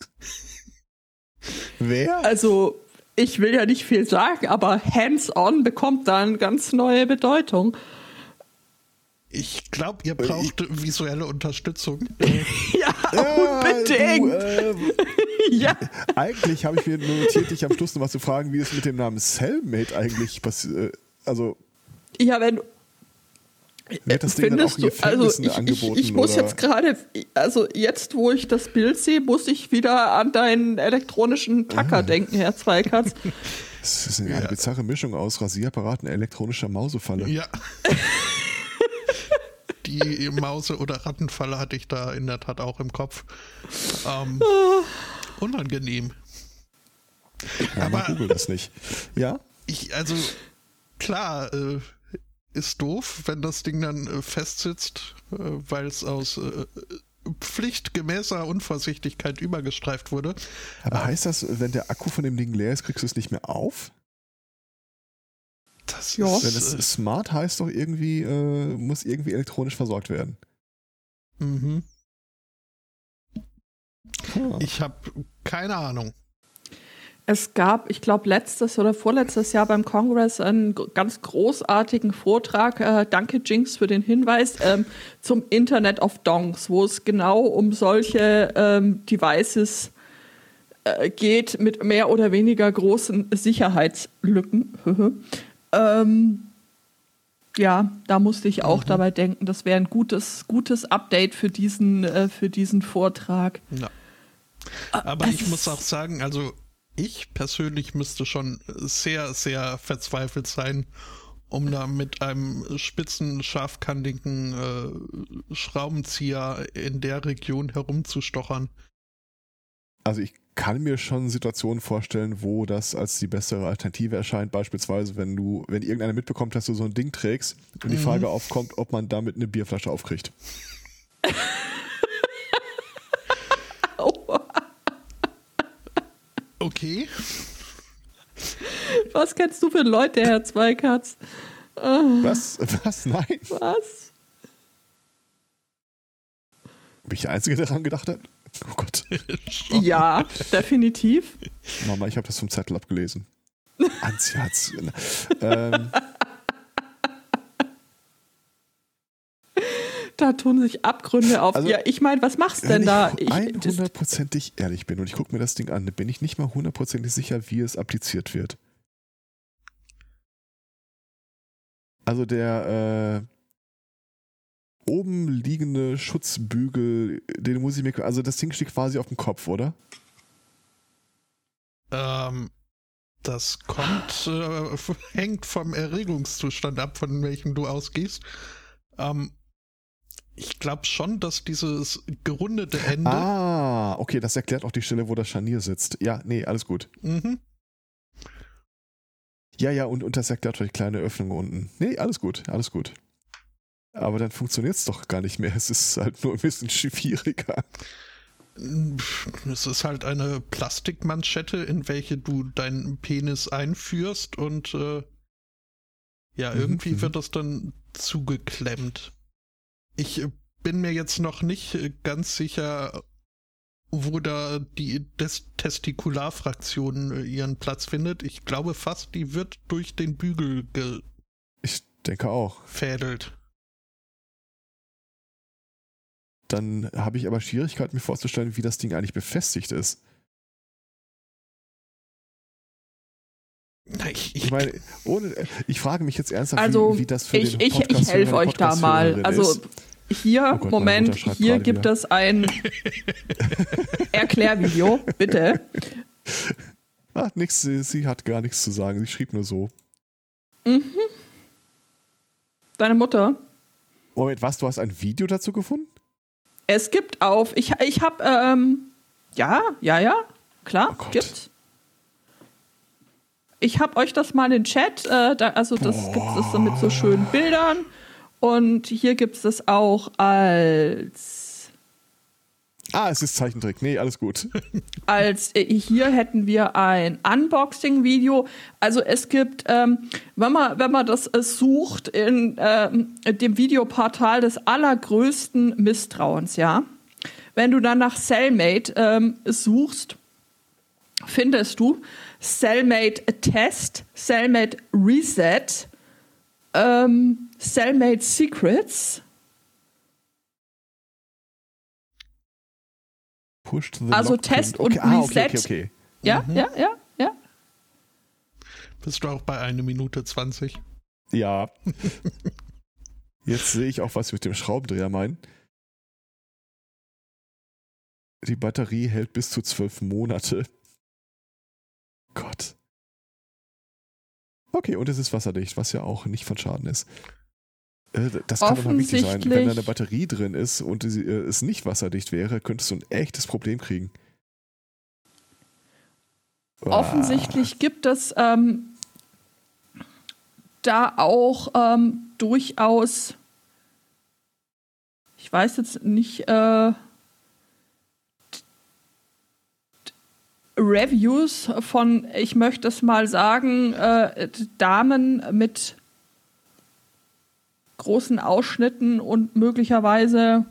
Wer? Also, ich will ja nicht viel sagen, aber hands-on bekommt da eine ganz neue Bedeutung. Ich glaube, ihr braucht ich, visuelle Unterstützung. ja, unbedingt. Ja, du, äh, ja. Eigentlich habe ich mir notiert, dich am Schluss noch mal zu fragen, wie es mit dem Namen Cellmate eigentlich passiert. Also. Ja, wenn. Wird das Ding dann auch du, also ich, angeboten, ich, ich muss oder? jetzt gerade, also jetzt, wo ich das Bild sehe, muss ich wieder an deinen elektronischen Tacker ah. denken, Herr Zweikatz. Das ist eine ja. bizarre Mischung aus Rasierapparat und elektronischer Mausefalle. Ja. Die Mause- oder Rattenfalle hatte ich da in der Tat auch im Kopf. Ähm, ah. unangenehm. Ja, aber google das nicht. Ja? Ich, also klar, äh, ist doof, wenn das Ding dann äh, festsitzt, äh, weil es aus äh, pflichtgemäßer Unvorsichtigkeit übergestreift wurde. Aber heißt das, wenn der Akku von dem Ding leer ist, kriegst du es nicht mehr auf? Das ja. Ist, wenn es äh, smart heißt doch irgendwie, äh, muss irgendwie elektronisch versorgt werden. Mhm. Hm. Ich habe keine Ahnung. Es gab, ich glaube, letztes oder vorletztes Jahr beim Kongress einen ganz großartigen Vortrag, äh, danke Jinx für den Hinweis, ähm, zum Internet of Dongs, wo es genau um solche ähm, Devices äh, geht mit mehr oder weniger großen Sicherheitslücken. ähm, ja, da musste ich auch mhm. dabei denken, das wäre ein gutes, gutes Update für diesen, äh, für diesen Vortrag. Ja. Aber ich muss auch sagen, also ich persönlich müsste schon sehr, sehr verzweifelt sein, um da mit einem spitzen, scharfkantigen äh, Schraubenzieher in der Region herumzustochern. Also ich kann mir schon Situationen vorstellen, wo das als die bessere Alternative erscheint. Beispielsweise, wenn du, wenn irgendeiner mitbekommt, dass du so ein Ding trägst und die mhm. Frage aufkommt, ob man damit eine Bierflasche aufkriegt. Okay. Was kennst du für Leute, Herr Zweikatz? Was? Was? Nein. Was? Bin ich der Einzige, der daran gedacht hat? Oh Gott. ja, definitiv. Mama, ich habe das vom Zettel abgelesen. Anzi hat's. ähm, da tun sich Abgründe auf. Also, ja, ich meine, was machst du denn da? Wenn ich hundertprozentig ehrlich bin und ich gucke mir das Ding an, bin ich nicht mal hundertprozentig sicher, wie es appliziert wird. Also der äh, oben liegende Schutzbügel, den muss ich mir. Also das Ding steht quasi auf dem Kopf, oder? Ähm, das kommt, äh, hängt vom Erregungszustand ab, von welchem du ausgehst. Ähm, ich glaube schon, dass dieses gerundete Ende. Ah, okay, das erklärt auch die Stelle, wo das Scharnier sitzt. Ja, nee, alles gut. Mhm. Ja, ja, und, und das erklärt auch die kleine Öffnung unten. Nee, alles gut, alles gut. Aber dann funktioniert es doch gar nicht mehr. Es ist halt nur ein bisschen schwieriger. Es ist halt eine Plastikmanschette, in welche du deinen Penis einführst und äh, ja, mhm, irgendwie mhm. wird das dann zugeklemmt. Ich bin mir jetzt noch nicht ganz sicher, wo da die Des Testikularfraktion äh, ihren Platz findet. Ich glaube fast, die wird durch den Bügel ge Ich denke auch. Fädelt. Dann habe ich aber Schwierigkeiten, mir vorzustellen, wie das Ding eigentlich befestigt ist. Ich, ich, ich, meine, ohne, ich frage mich jetzt ernsthaft, also, wie, wie, das für ich, den Ich, ich helfe euch da mal. Also, Hier, Oh Gott, Moment, hier gibt wieder. es ein Erklärvideo, bitte. Ah, nix, sie, sie hat gar nichts zu sagen. Sie schrieb nur so. Deine Mutter. Moment, was? Du hast ein Video dazu gefunden? Es gibt auf, ich, ich habe, ähm, ja, ja, ja, klar, Oh gibt's. Ich habe euch das mal in den Chat, äh, da, also das gibt es mit so schönen Bildern und hier gibt es auch als, Ah, es ist Zeichentrick. Nee, alles gut. als äh, hier hätten wir ein Unboxing-Video. Also es gibt, ähm, wenn man wenn man das äh, sucht in ähm, dem Videoportal des allergrößten Misstrauens, ja, wenn du dann nach Cellmate ähm, suchst, findest du Cellmate Test, Cellmate Reset, ähm, Cellmate Secrets. Pushed the Also lock Test und okay. Ah, okay, Reset. okay, okay. Ja, ja, ja, ja. Bist du auch bei einer Minute 20? Ja. Jetzt sehe ich auch, was wir mit dem Schraubendreher meinen. Die Batterie hält bis zu zwölf Monate. Gott. Okay, und es ist wasserdicht, was ja auch nicht von Schaden ist. Äh, Das kann doch mal wichtig sein. Wenn da eine Batterie drin ist und äh, es nicht wasserdicht wäre, könntest du ein echtes Problem kriegen. Ah, Offensichtlich gibt es ähm, da auch ähm, durchaus, ich weiß jetzt nicht, äh, Reviews von, ich möchte es mal sagen, äh, Damen mit großen Ausschnitten und möglicherweise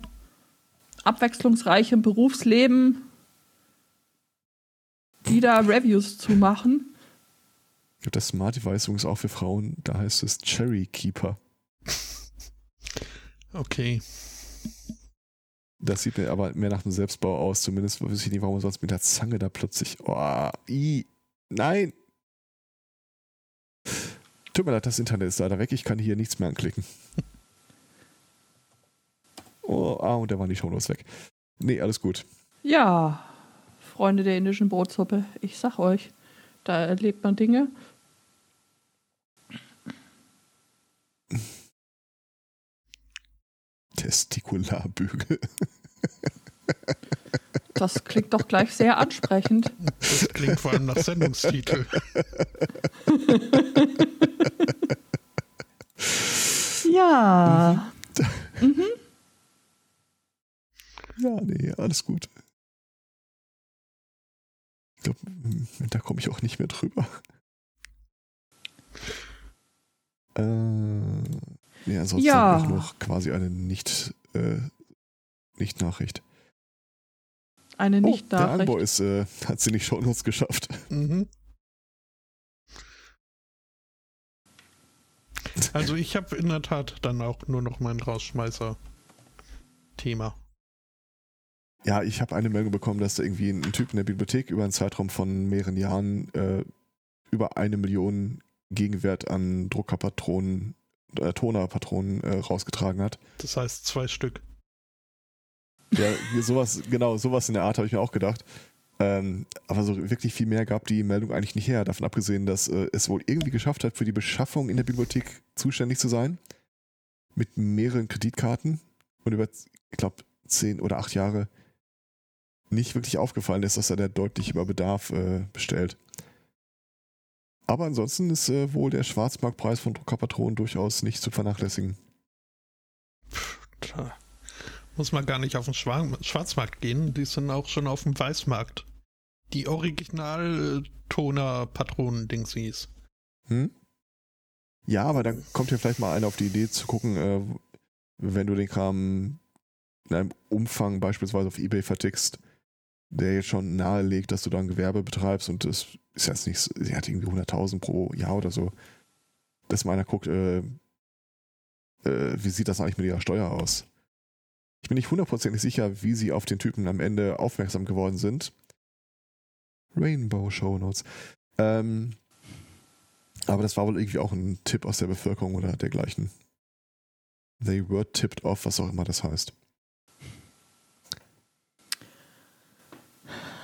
abwechslungsreichem Berufsleben, die da Reviews zu machen. Ich glaube, das Smart Device übrigens auch für Frauen, da heißt es Cherry Keeper. Okay. Das sieht mir aber mehr nach einem Selbstbau aus. Zumindest weiß ich nicht, warum sonst mit der Zange da plötzlich. Oh, i, nein! Tut mir leid, das Internet ist leider weg. Ich kann hier nichts mehr anklicken. Oh, ah, und da waren die Shownotes weg. Nee, alles gut. Ja, Freunde der indischen Brotsuppe, ich sag euch, da erlebt man Dinge. Testikularbügel. Das klingt doch gleich sehr ansprechend. Das klingt vor allem nach Sendungstitel. Ja, Ja, nee, alles gut. Ich glaube, da komme ich auch nicht mehr drüber. Äh, nee, ansonsten Ja. auch noch quasi eine nicht, äh, nicht Nachricht. eine Oh, der Anbau Nicht-Nachricht. ist, äh, hat sie nicht Shownotes geschafft. Mhm. Also ich habe in der Tat dann auch nur noch mein Rausschmeißer-Thema. Ja, ich habe eine Meldung bekommen, dass da irgendwie ein Typ in der Bibliothek über einen Zeitraum von mehreren Jahren äh, über eine Million Gegenwert an Druckerpatronen, äh, Tonerpatronen äh, rausgetragen hat. Das heißt zwei Stück. Ja, sowas, genau, sowas in der Art habe ich mir auch gedacht. Ähm, aber so wirklich viel mehr gab die Meldung eigentlich nicht her, davon abgesehen, dass äh, es wohl irgendwie geschafft hat, für die Beschaffung in der Bibliothek zuständig zu sein. Mit mehreren Kreditkarten und über, ich glaube, zehn oder acht Jahre nicht wirklich aufgefallen ist, dass er da deutlich über Bedarf äh, bestellt. Aber ansonsten ist äh, wohl der Schwarzmarktpreis von Druckerpatronen durchaus nicht zu vernachlässigen. Da muss man gar nicht auf den Schwa Schwarzmarkt gehen, die sind auch schon auf dem Weißmarkt. Die Original-Toner-Patronen-Dingsies. Hm? Ja, aber dann kommt ja vielleicht mal einer auf die Idee zu gucken, äh, wenn du den Kram in einem Umfang beispielsweise auf Ebay vertickst, der jetzt schon nahelegt, dass du da ein Gewerbe betreibst und das ist jetzt nicht, sie hat irgendwie 100.000 pro Jahr oder so, dass mal einer guckt, äh, äh, wie sieht das eigentlich mit ihrer Steuer aus? Ich bin nicht hundertprozentig sicher, wie sie auf den Typen am Ende aufmerksam geworden sind. Rainbow Show Notes. Ähm, aber das war wohl irgendwie auch ein Tipp aus der Bevölkerung oder dergleichen. They were tipped off, was auch immer das heißt.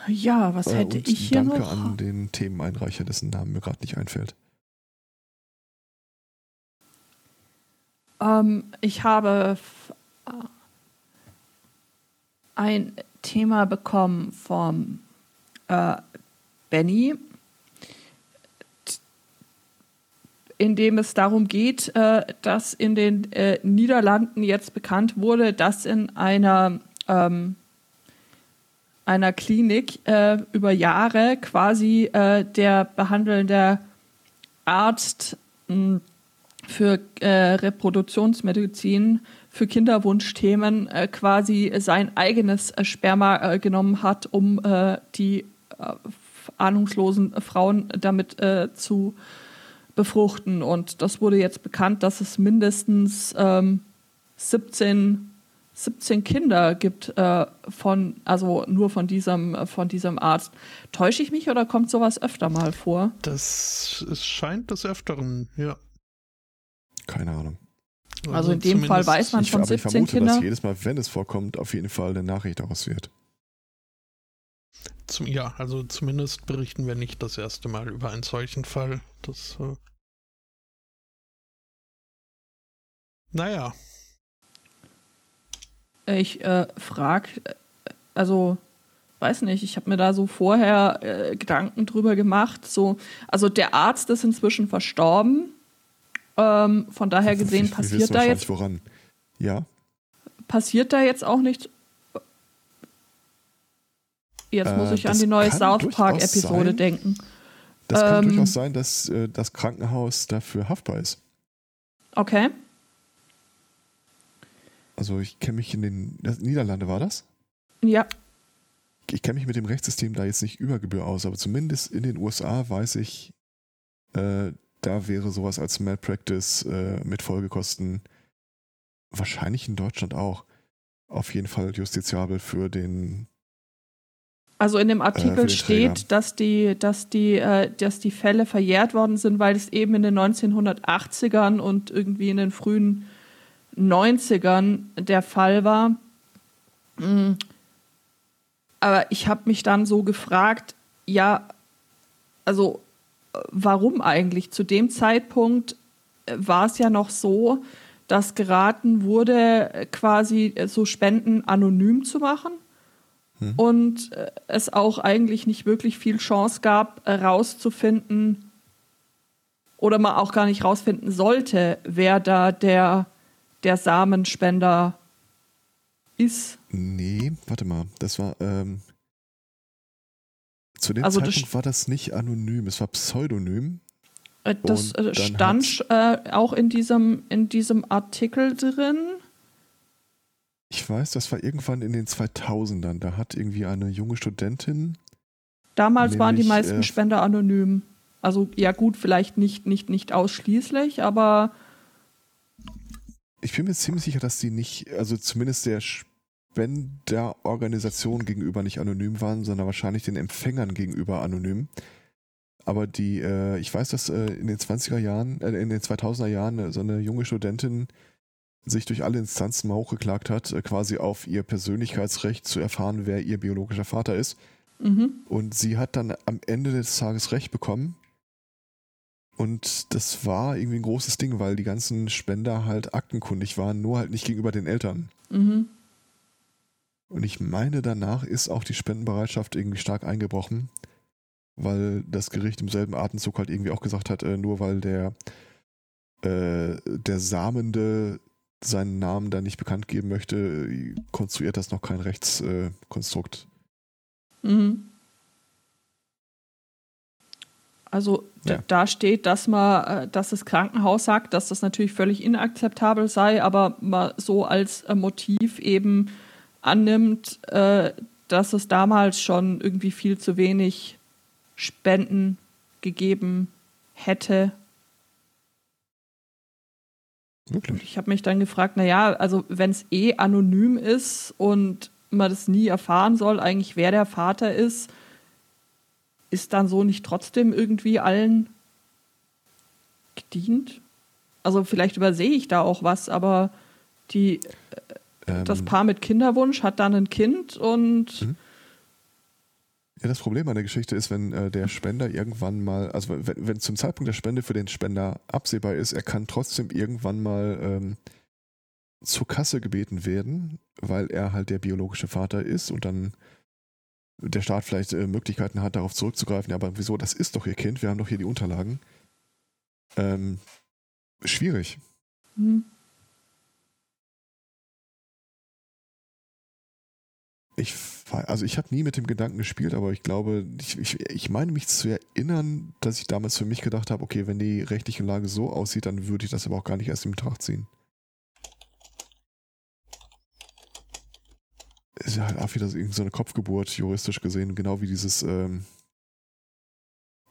Ja, was Äh, hätte ich hier danke noch? an den Themeneinreicher, dessen Namen mir gerade nicht einfällt. Ähm, ich habe äh, ein Thema bekommen vom äh, Benny, in dem es darum geht, äh, dass in den äh, Niederlanden jetzt bekannt wurde, dass in einer ähm, einer Klinik äh, über Jahre quasi äh, der behandelnde Arzt mh, für äh, Reproduktionsmedizin, für Kinderwunschthemen äh, quasi sein eigenes äh, Sperma äh, genommen hat, um die ahnungslosen Frauen damit zu befruchten. Und das wurde jetzt bekannt, dass es mindestens ähm, 17, 17 Kinder gibt äh, von, also nur von diesem, äh, von diesem Arzt. Täusche ich mich oder kommt sowas öfter mal vor? Das es scheint des Öfteren, ja. Keine Ahnung. Also in dem Fall weiß man Ich, von aber ich 17 vermute, Kindern. dass jedes Mal, wenn es vorkommt, auf jeden Fall eine Nachricht daraus wird. Zum, ja, also zumindest berichten wir nicht das erste Mal über einen solchen Fall. Das. Äh naja, Ich äh, frag, äh, also weiß nicht, ich habe mir da so vorher äh, Gedanken drüber gemacht. So, also der Arzt ist inzwischen verstorben. Ähm, von daher gesehen passiert da jetzt Woran? Ja, passiert da jetzt auch nichts. Jetzt muss Äh, ich an die neue kann South Park Episode sein. denken. das kann Ähm, durchaus sein, dass äh, das Krankenhaus dafür haftbar ist. Okay. Also ich kenne mich in den Niederlande war das? Ja, Ich kenne mich mit dem Rechtssystem da jetzt nicht über Gebühr aus, aber zumindest in den USA weiß ich, äh, da wäre sowas als Malpractice äh, mit Folgekosten wahrscheinlich in Deutschland auch auf jeden Fall justiziabel für den also in dem für Artikel Träger. steht, dass die, dass die, äh, dass die Fälle verjährt worden sind, weil es eben in den 1980ern und irgendwie in den frühen 90ern der Fall war. Mm. Aber ich habe mich dann so gefragt, ja, also warum eigentlich? Zu dem Zeitpunkt äh, war es ja noch so, dass geraten wurde, äh, quasi äh, so Spenden anonym zu machen Hm. und es auch eigentlich nicht wirklich viel Chance gab, herauszufinden oder man auch gar nicht rausfinden sollte, wer da der, der Samenspender ist. Nee, warte mal, das war ähm, zu dem Also das Zeitpunkt war das nicht anonym, es war pseudonym. Äh, Das äh, stand äh, auch in diesem, in diesem Artikel drin. Ich weiß, das war irgendwann in den 2000ern. Da hat irgendwie eine junge Studentin, Damals waren die Nämlich, meisten äh, Spender anonym. Also ja gut, vielleicht nicht, nicht, nicht ausschließlich, aber ich bin mir ziemlich sicher, dass die nicht, also zumindest der Spenderorganisation gegenüber nicht anonym waren, sondern wahrscheinlich den Empfängern gegenüber anonym. Aber die, äh, ich weiß, dass äh, in den 20er Jahren, äh, in den 2000er Jahren äh, so eine junge Studentin sich durch alle Instanzen mal hochgeklagt hat, äh, quasi auf ihr Persönlichkeitsrecht zu erfahren, wer ihr biologischer Vater ist. mhm. Und sie hat dann am Ende des Tages Recht bekommen. Und das war irgendwie ein großes Ding, weil die ganzen Spender halt aktenkundig waren, nur halt nicht gegenüber den Eltern. Mhm. Und ich meine, danach ist auch die Spendenbereitschaft irgendwie stark eingebrochen, weil das Gericht im selben Atemzug halt irgendwie auch gesagt hat, äh, nur weil der, äh, der Samende seinen Namen da nicht bekannt geben möchte, äh, konstruiert das noch kein Rechtskonstrukt. Mhm. Also da, Ja. da steht, dass man, äh, dass das Krankenhaus sagt, dass das natürlich völlig inakzeptabel sei, aber man so als äh, Motiv eben annimmt, äh, dass es damals schon irgendwie viel zu wenig Spenden gegeben hätte. Wirklich. Ich habe mich dann gefragt, naja, also wenn es eh anonym ist und man das nie erfahren soll, eigentlich wer der Vater ist, ist dann so nicht trotzdem irgendwie allen gedient? Also vielleicht übersehe ich da auch was, aber Die, ähm, das Paar mit Kinderwunsch hat dann ein Kind und. Mhm. Ja, das Problem an der Geschichte ist, wenn äh, der Spender irgendwann mal, also wenn, wenn, zum Zeitpunkt der Spende für den Spender absehbar ist, er kann trotzdem irgendwann mal ähm, zur Kasse gebeten werden, weil er halt der biologische Vater ist und dann der Staat vielleicht äh, Möglichkeiten hat, darauf zurückzugreifen. Ja, aber wieso? Das ist doch ihr Kind, wir haben doch hier die Unterlagen. Ähm, schwierig. Hm. Ich, also ich habe nie mit dem Gedanken gespielt, aber ich glaube, ich, ich, ich meine mich zu erinnern, dass ich damals für mich gedacht habe, okay, wenn die rechtliche Lage so aussieht, dann würde ich das aber auch gar nicht erst in Betracht ziehen. Ist ja halt auch wieder so eine Kopfgeburt, juristisch gesehen, genau wie dieses, ähm,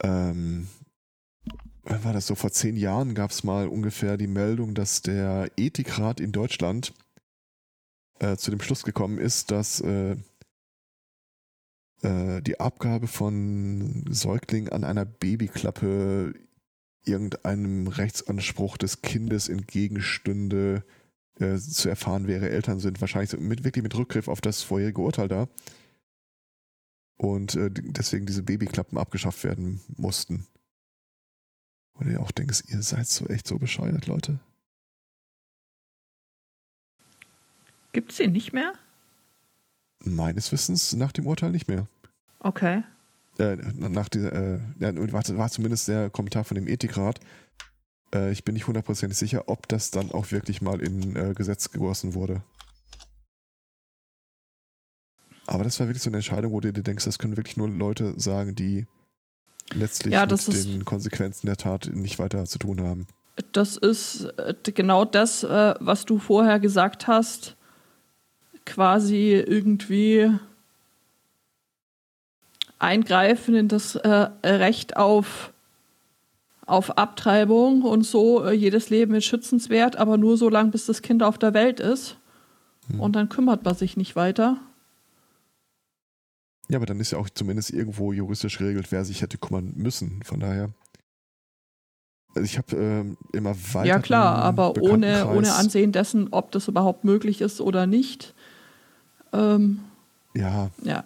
ähm, wann war das so? Vor zehn Jahren gab es mal ungefähr die Meldung, dass der Ethikrat in Deutschland äh, zu dem Schluss gekommen ist, dass äh, äh, die Abgabe von Säuglingen an einer Babyklappe irgendeinem Rechtsanspruch des Kindes entgegenstünde, äh, zu erfahren, wer ihre Eltern sind. Wahrscheinlich mit, wirklich mit Rückgriff auf das vorherige Urteil da. Und äh, deswegen diese Babyklappen abgeschafft werden mussten. Und du auch denkst, ihr seid so echt so bescheuert, Leute. Gibt es ihn nicht mehr? Meines Wissens nach dem Urteil nicht mehr. Okay. Äh, nach dieser, äh, war zumindest der Kommentar von dem Ethikrat. Äh, ich bin nicht hundertprozentig sicher, ob das dann auch wirklich mal in äh, Gesetz gegossen wurde. Aber das war wirklich so eine Entscheidung, wo du dir denkst, das können wirklich nur Leute sagen, die letztlich ja, mit den Konsequenzen der Tat nicht weiter zu tun haben. Das ist äh, genau das, äh, was du vorher gesagt hast quasi irgendwie eingreifen in das äh, Recht auf, auf Abtreibung und so, äh, jedes Leben ist schützenswert, aber nur so lange, bis das Kind auf der Welt ist. Hm. Und dann kümmert man sich nicht weiter. Ja, aber dann ist ja auch zumindest irgendwo juristisch geregelt, wer sich hätte kümmern müssen. Von daher. Also ich habe ähm, immer weiter. Ja klar, aber ohne, ohne Ansehen dessen, ob das überhaupt möglich ist oder nicht, ähm, ja. Ja.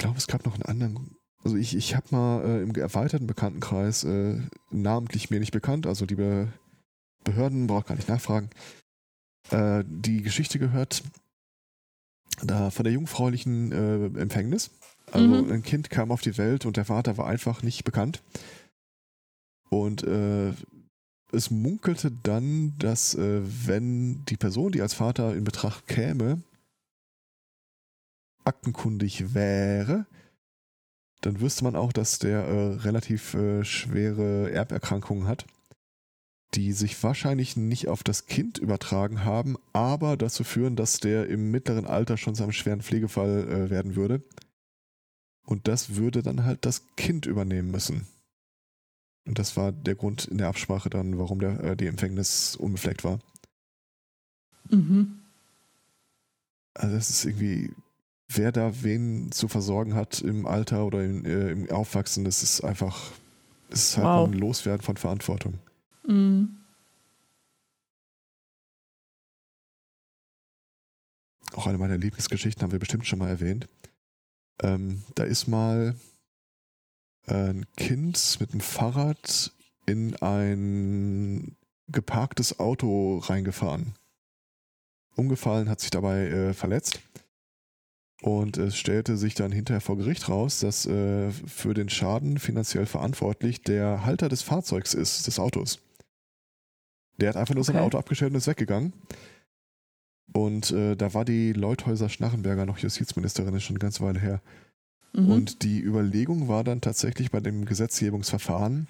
Glaube, es gab noch einen anderen. Also ich, ich habe mal äh, im erweiterten Bekanntenkreis, äh, namentlich mir nicht bekannt, also liebe Behörden, braucht gar nicht nachfragen, äh, die Geschichte gehört da von der jungfräulichen äh, Empfängnis. Also mhm. ein Kind kam auf die Welt und der Vater war einfach nicht bekannt. Und äh, es munkelte dann, dass äh, wenn die Person, die als Vater in Betracht käme, aktenkundig wäre, dann wüsste man auch, dass der äh, relativ äh, schwere Erberkrankungen hat, die sich wahrscheinlich nicht auf das Kind übertragen haben, aber dazu führen, dass der im mittleren Alter schon zu einem schweren Pflegefall äh, werden würde. Und das würde dann halt das Kind übernehmen müssen. Und das war der Grund in der Absprache dann, warum der, äh, die Empfängnis unbefleckt war. Mhm. Also es ist irgendwie, wer da wen zu versorgen hat im Alter oder in, äh, im Aufwachsen, das ist einfach, es ist halt wow. ein Loswerden von Verantwortung. Mhm. Auch eine meiner Lieblingsgeschichten haben wir bestimmt schon mal erwähnt. Ähm, da ist mal ein Kind mit dem Fahrrad in ein geparktes Auto reingefahren. Umgefallen, hat sich dabei äh, verletzt. Und es stellte sich dann hinterher vor Gericht raus, dass äh, für den Schaden finanziell verantwortlich der Halter des Fahrzeugs ist, des Autos. Der hat einfach nur okay. sein Auto abgestellt und ist weggegangen. Und äh, da war die Leuthäuser Schnarrenberger noch Justizministerin, ist schon eine ganze Weile her. Mhm. Und die Überlegung war dann tatsächlich bei dem Gesetzgebungsverfahren,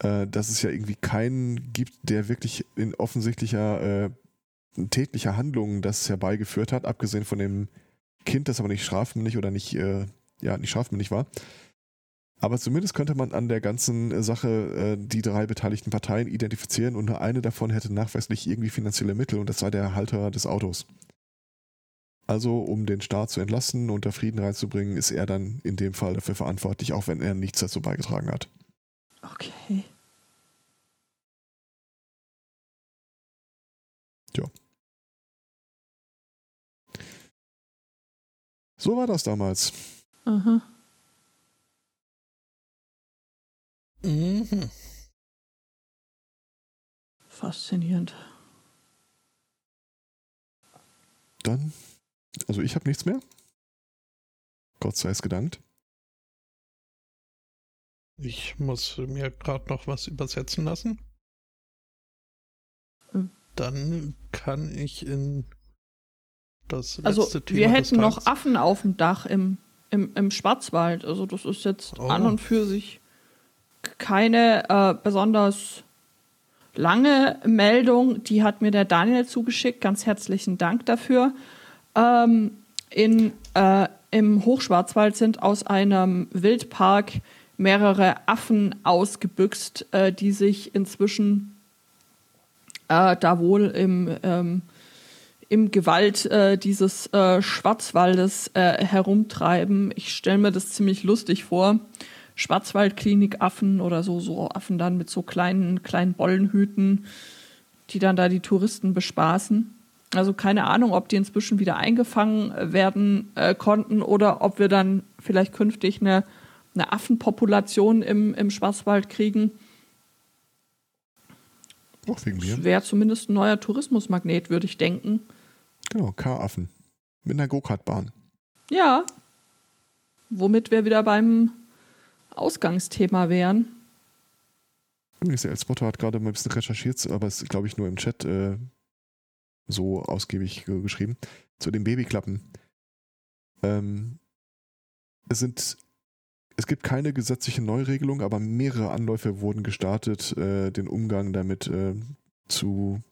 äh, dass es ja irgendwie keinen gibt, der wirklich in offensichtlicher äh, tätlicher Handlung das herbeigeführt hat, abgesehen von dem Kind, das aber nicht strafmündig oder nicht, äh, ja, nicht strafmündig war. Aber zumindest könnte man an der ganzen äh, Sache äh, die drei beteiligten Parteien identifizieren und nur eine davon hätte nachweislich irgendwie finanzielle Mittel und das sei der Halter des Autos. Also, um den Staat zu entlasten und da Frieden reinzubringen, ist er dann in dem Fall dafür verantwortlich, auch wenn er nichts dazu beigetragen hat. Okay. Ja. So war das damals. Aha. Mhm. Faszinierend. Dann, also ich habe nichts mehr. Gott sei es gedankt. Ich muss mir gerade noch was übersetzen lassen. Hm. Dann kann ich in das Also Thema wir hätten noch Affen auf dem Dach im, im, im Schwarzwald. Also das ist jetzt Oh. an und für sich keine äh, besonders lange Meldung. Die hat mir der Daniel zugeschickt. Ganz herzlichen Dank dafür. Ähm, in, äh, Im Hochschwarzwald sind aus einem Wildpark mehrere Affen ausgebüxt, äh, die sich inzwischen äh, da wohl im ähm, im Gewalt äh, dieses äh, Schwarzwaldes äh, herumtreiben. Ich stelle mir das ziemlich lustig vor. Schwarzwaldklinikaffen oder so, so Affen dann mit so kleinen, kleinen Bollenhüten, die dann da die Touristen bespaßen. Also keine Ahnung, ob die inzwischen wieder eingefangen werden äh, konnten oder ob wir dann vielleicht künftig eine, eine Affenpopulation im, im Schwarzwald kriegen. Auch wegen mir. Wäre zumindest ein neuer Tourismusmagnet, würde ich denken. Genau, K-Affen. Mit einer Go-Kart-Bahn. Ja. Womit wir wieder beim Ausgangsthema wären. Der Elspoto hat gerade mal ein bisschen recherchiert, aber es ist, glaube ich, nur im Chat äh, so ausgiebig äh, geschrieben. Zu den Babyklappen. Ähm, es sind, es gibt keine gesetzliche Neuregelung, aber mehrere Anläufe wurden gestartet, äh, den Umgang damit äh, zu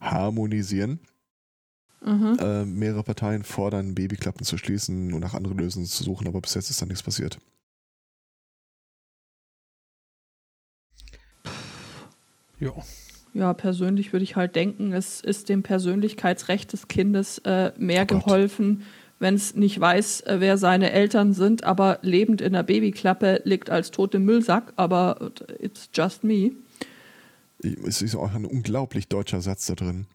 harmonisieren. Mhm. Äh, mehrere Parteien fordern, Babyklappen zu schließen und nach anderen Lösungen zu suchen, aber bis jetzt ist da nichts passiert. Ja. Ja, persönlich würde ich halt denken, es ist dem Persönlichkeitsrecht des Kindes äh, mehr Oh geholfen, wenn es nicht weiß, äh, wer seine Eltern sind, aber lebend in der Babyklappe liegt als tot im Müllsack, aber it's just me. Es ist auch ein unglaublich deutscher Satz da drin.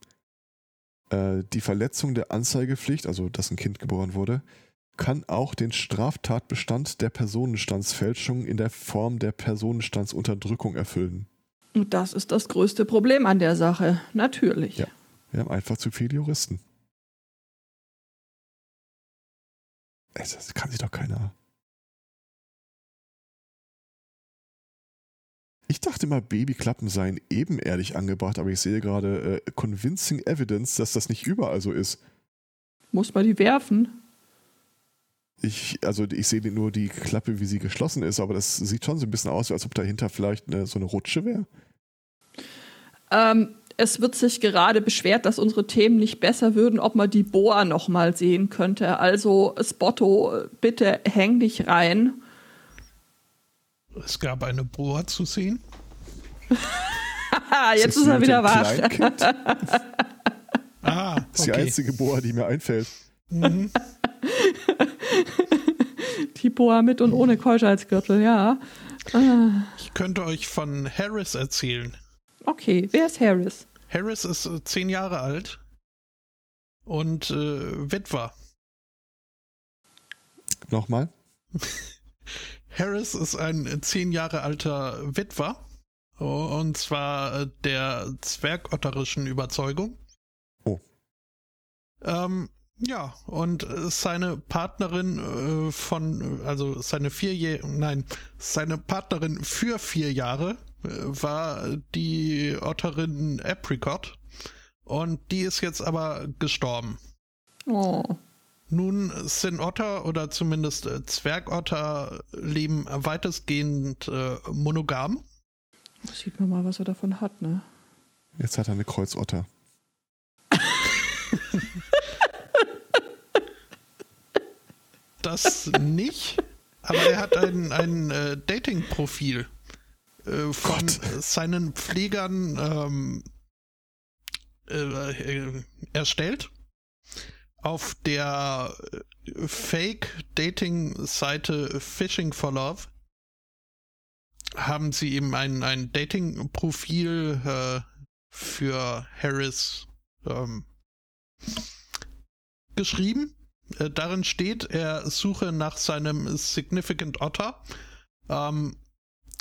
Äh, die Verletzung der Anzeigepflicht, also dass ein Kind geboren wurde, kann auch den Straftatbestand der Personenstandsfälschung in der Form der Personenstandsunterdrückung erfüllen. Und das ist das größte Problem an der Sache, natürlich. Ja. Wir haben einfach zu viele Juristen. Das kann sich doch keiner. Ich dachte mal, Babyklappen seien ebenerdig angebracht, aber ich sehe gerade äh, convincing evidence, dass das nicht überall so ist. Muss man die werfen? Ich, also ich sehe nur die Klappe, wie sie geschlossen ist, aber das sieht schon so ein bisschen aus, als ob dahinter vielleicht eine, so eine Rutsche wäre. Ähm, es wird sich gerade beschwert, dass unsere Themen nicht besser würden, ob man die Boa noch mal sehen könnte. Also Spotto, bitte häng dich rein. Es gab eine Bohr zu sehen. Ah, jetzt das ist er wieder wach. Ah, Das ist die okay. einzige Boa, die mir einfällt. Mhm. Die Boa mit und ohne Keuschheitsgürtel, ja. Ah, Ich könnte euch von Harris erzählen. okay, wer ist Harris? Harris ist äh, zehn Jahre alt und äh, Witwer. Nochmal? Harris ist ein zehn Jahre alter Witwer. Und zwar äh, der zwergotterischen Überzeugung. Oh. Ähm, ja, und äh, seine Partnerin äh, von, also seine vier nein, seine Partnerin für vier Jahre war die Otterin Apricot. Und die ist jetzt aber gestorben. Oh, Nun sind Otter oder zumindest äh, Zwergotter leben weitestgehend äh, monogam. sieht man mal, was er davon hat, ne? Jetzt hat er eine Kreuzotter. Das nicht, aber er hat ein, ein äh, Dating-Profil äh, von Gott. seinen Pflegern ähm, äh, äh, erstellt. Auf der äh, Fake-Dating-Seite Fishing for Love haben sie ihm ein, ein Dating-Profil äh, für Harris ähm, geschrieben. Äh, darin steht, er suche nach seinem Significant Otter. Ähm,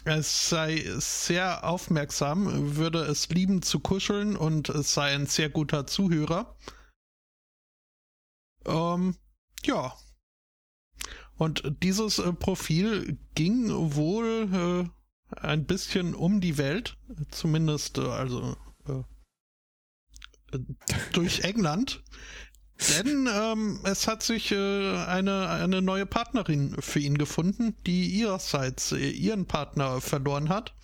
es sei sehr aufmerksam, würde es lieben zu kuscheln und es sei ein sehr guter Zuhörer. Ähm, ja. Und dieses äh, Profil ging wohl äh, ein bisschen um die Welt, zumindest äh, also äh, durch England. Denn ähm, es hat sich äh, eine, eine neue Partnerin für ihn gefunden, die ihrerseits äh, ihren Partner verloren hat.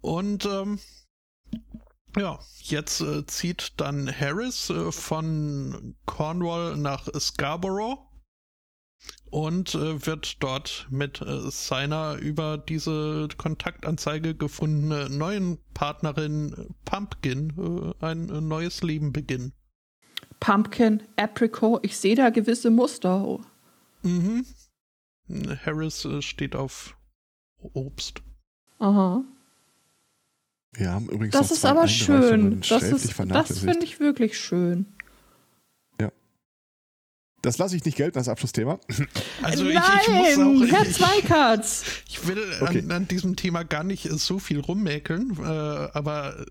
Und ähm, ja, jetzt äh, zieht dann Harris äh, von Cornwall nach Scarborough und äh, wird dort mit äh, seiner über diese Kontaktanzeige gefundene neuen Partnerin Pumpkin ein neues Leben beginnen. Pumpkin, Apricot, ich sehe da gewisse Muster. Mhm. Harris äh, steht auf Obst. Aha. Wir haben übrigens das ist aber schön. Das, ist, das finde ich wirklich schön. Das lasse ich nicht gelten als Abschlussthema. Also Nein, ich, ich muss auch, Herr Zweikatz. Ich, ich will okay. an, an, diesem Thema gar nicht so viel rummäkeln, äh, aber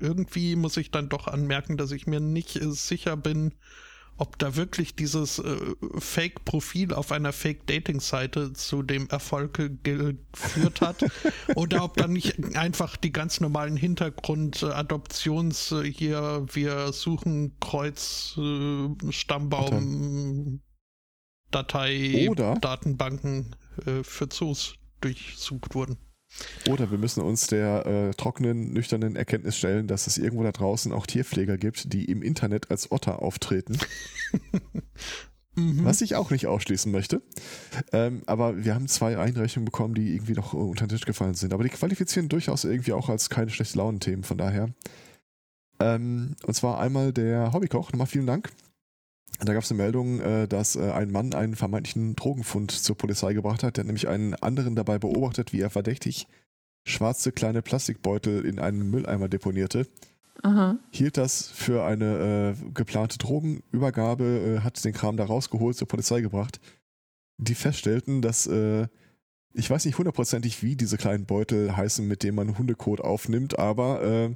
irgendwie muss ich dann doch anmerken, dass ich mir nicht sicher bin, ob da wirklich dieses äh, Fake-Profil auf einer Fake-Dating-Seite zu dem Erfolg geführt hat oder ob da nicht einfach die ganz normalen Hintergrund-Adoptions äh, hier, wir suchen Kreuz, äh, Stammbaum, Datei, oder Datenbanken äh, für Zoos durchsucht wurden. Oder wir müssen uns der äh, trockenen, nüchternen Erkenntnis stellen, dass es irgendwo da draußen auch Tierpfleger gibt, die im Internet als Otter auftreten. mhm. Was ich auch nicht ausschließen möchte. Ähm, aber wir haben zwei Einreichungen bekommen, die irgendwie noch unter den Tisch gefallen sind. Aber die qualifizieren durchaus irgendwie auch als keine schlechte Launenthemen, von daher. Ähm, und zwar einmal der Hobbykoch, nochmal vielen Dank. Da gab es eine Meldung, äh, dass äh, ein Mann einen vermeintlichen Drogenfund zur Polizei gebracht hat. Der nämlich einen anderen dabei beobachtet, wie er verdächtig schwarze kleine Plastikbeutel in einen Mülleimer deponierte. Aha. Hielt das für eine äh, geplante Drogenübergabe, äh, hat den Kram da rausgeholt, zur Polizei gebracht. Die feststellten, dass äh, ich weiß nicht hundertprozentig, wie diese kleinen Beutel heißen, mit denen man Hundekot aufnimmt, aber äh,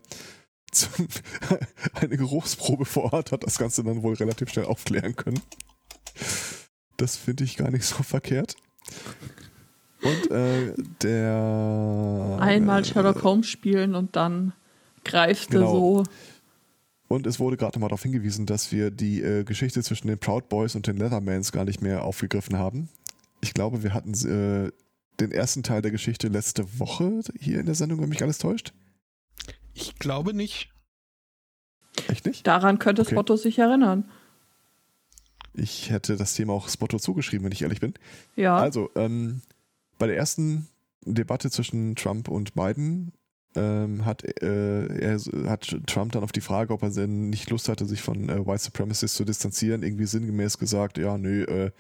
eine Geruchsprobe vor Ort hat das Ganze dann wohl relativ schnell aufklären können. Das finde ich gar nicht so verkehrt. Und äh, der. Einmal Sherlock Holmes spielen und dann greift genau. er so. Und es wurde gerade mal darauf hingewiesen, dass wir die äh, Geschichte zwischen den Proud Boys und den Leathermans gar nicht mehr aufgegriffen haben. Ich glaube, wir hatten äh, den ersten Teil der Geschichte letzte Woche hier in der Sendung, wenn mich alles täuscht. Ich glaube nicht. Echt nicht? Daran könnte okay. Spotto sich erinnern. Ich hätte das Thema auch Spotto zugeschrieben, wenn ich ehrlich bin. Ja. Also, ähm, bei der ersten Debatte zwischen Trump und Biden ähm, hat, äh, er, hat Trump dann auf die Frage, ob er denn nicht Lust hatte, sich von äh, White Supremacists zu distanzieren, irgendwie sinngemäß gesagt, ja, nö, äh,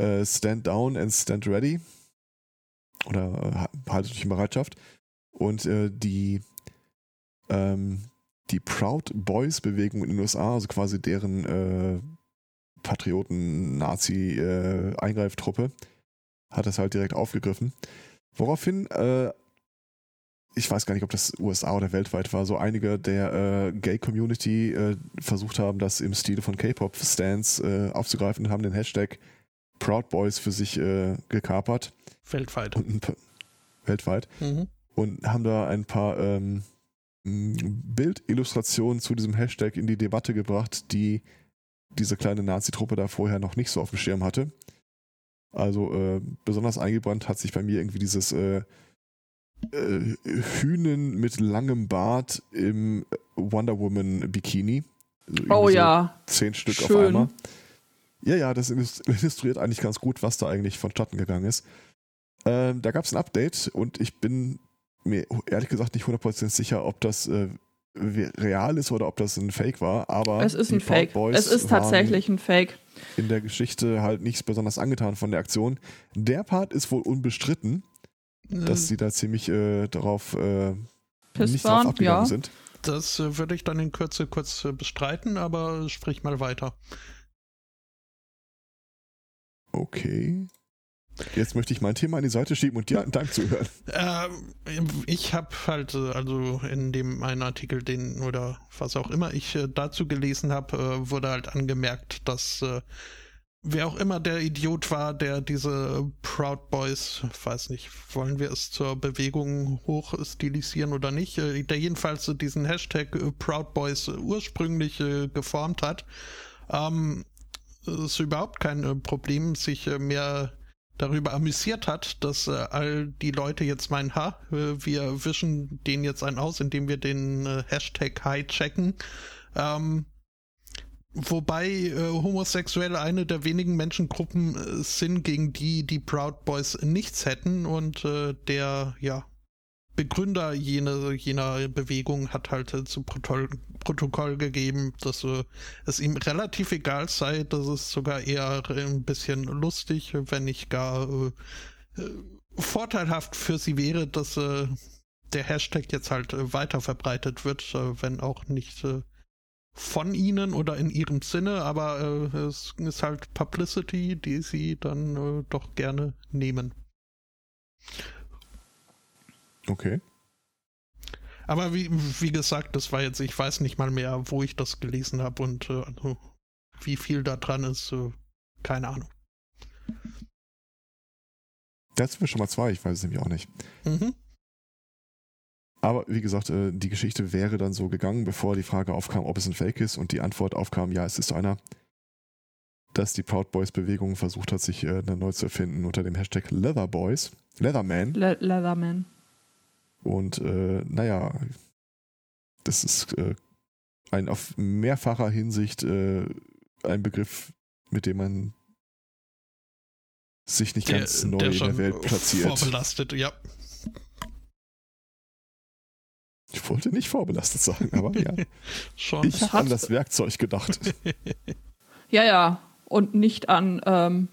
äh stand down and stand ready. Oder äh, haltet euch in Bereitschaft. Und äh, die ähm, die Proud Boys Bewegung in den USA, also quasi deren äh, Patrioten-Nazi-Eingreiftruppe, äh, hat das halt direkt aufgegriffen. Woraufhin, äh, ich weiß gar nicht, ob das USA oder weltweit war, so einige der äh, Gay-Community äh, versucht haben, das im Stile von K-Pop-Stands äh, aufzugreifen und haben den Hashtag Proud Boys für sich gekapert. Weltweit. Und, weltweit. Mhm. Und haben da ein paar ähm, Bildillustrationen zu diesem Hashtag in die Debatte gebracht, die diese kleine Nazi-Truppe da vorher noch nicht so auf dem Schirm hatte. Also äh, besonders eingebrannt hat sich bei mir irgendwie dieses äh, äh, Hühnen mit langem Bart im Wonder Woman Bikini. Also oh ja. So zehn Stück Schön. auf einmal. Ja, ja, das illustriert eigentlich ganz gut, was da eigentlich vonstatten gegangen ist. Ähm, da gab es ein Update und ich bin mir ehrlich gesagt nicht 100% sicher, ob das äh, real ist oder ob das ein Fake war, aber es ist ein Fake. es ist tatsächlich ein Fake. In der Geschichte halt nicht besonders angetan von der Aktion. Der Part ist wohl unbestritten, mhm. dass sie da ziemlich äh, darauf äh, nicht drauf abgegangen ja. sind. Das äh, würde ich dann in Kürze kurz äh, bestreiten, aber sprich mal weiter. Okay. Jetzt möchte ich mein Thema an die Seite schieben und dir einen Dank zuhören. Ähm, ich habe halt, äh, also in dem einen Artikel, den oder was auch immer ich äh, dazu gelesen habe, äh, wurde halt angemerkt, dass äh, wer auch immer der Idiot war, der diese Proud Boys, weiß nicht, wollen wir es zur Bewegung hochstilisieren oder nicht, der jedenfalls diesen Hashtag Proud Boys ursprünglich geformt hat, ähm, ist überhaupt kein Problem, sich mehr darüber amüsiert hat, dass äh, all die Leute jetzt meinen, ha, äh, wir wischen den jetzt einen aus, indem wir den äh, Hashtag hijacken. Ähm, wobei äh, Homosexuelle eine der wenigen Menschengruppen äh, sind, gegen die die Proud Boys nichts hätten und äh, der, ja, Begründer jene, jener Bewegung hat halt äh, zu Protokoll, Protokoll gegeben, dass äh, es ihm relativ egal sei, dass es sogar eher ein bisschen lustig, wenn nicht gar äh, äh vorteilhaft für sie wäre, dass äh, der Hashtag jetzt halt äh, weiter verbreitet wird, wenn auch nicht von ihnen oder in ihrem Sinne, aber es ist halt Publicity, die sie dann doch gerne nehmen. Okay. Aber wie, wie gesagt, das war jetzt, ich weiß nicht mal mehr, wo ich das gelesen habe und äh, also, wie viel da dran ist, äh, keine Ahnung. Das sind wir schon mal zwei, ich weiß es nämlich auch nicht. Mhm. Aber wie gesagt, äh, die Geschichte wäre dann so gegangen, bevor die Frage aufkam, ob es ein Fake ist und die Antwort aufkam, ja, es ist einer, dass die Proud Boys Bewegung versucht hat, sich äh, neu zu erfinden unter dem Hashtag Leather Boys, Leatherman. Le Leatherman. Und äh, naja, das ist äh, ein auf mehrfacher Hinsicht äh, ein Begriff, mit dem man sich nicht der, ganz neu in der Welt platziert. Vorbelastet, ja. Ich wollte nicht vorbelastet sagen, aber ja. Schon. Ich habe an das Werkzeug gedacht. ja, ja. Und nicht an ähm,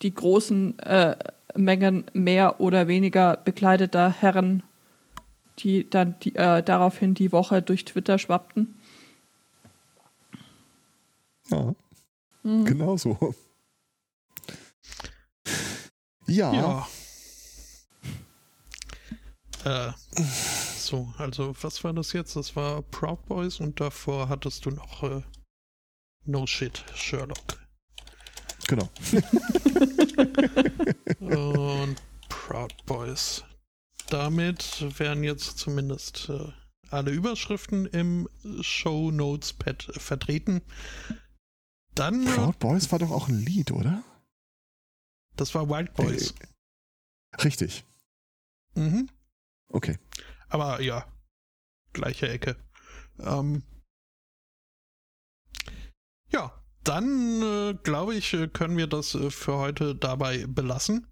die großen äh, Mengen mehr oder weniger bekleideter Herren die dann die, äh, daraufhin die Woche durch Twitter schwappten. Ja, mhm. genau so. Ja. ja. Äh, so, also was war das jetzt? Das war Proud Boys und davor hattest du noch äh, No Shit Sherlock. Genau. und Proud Boys damit wären jetzt zumindest äh, alle Überschriften im Show Notes Pad vertreten. Dann. Äh, Proud Boys war doch auch ein Lied, oder? Das war Wild Boys. Äh, richtig. Mhm. Okay. Aber ja, gleiche Ecke. Ähm, ja, dann äh, glaube ich, äh, können wir das äh, für heute dabei belassen.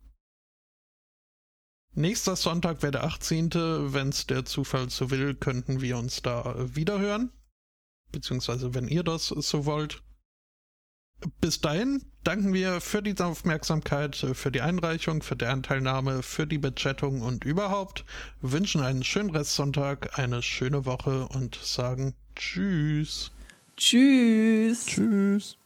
Nächster Sonntag wäre der 18. Wenn es der Zufall so will, könnten wir uns da wiederhören. Beziehungsweise, wenn ihr das so wollt. Bis dahin danken wir für die Aufmerksamkeit, für die Einreichung, für die Anteilnahme, für die Bechattung und überhaupt. Wünschen einen schönen Restsonntag, eine schöne Woche und sagen Tschüss. Tschüss. Tschüss.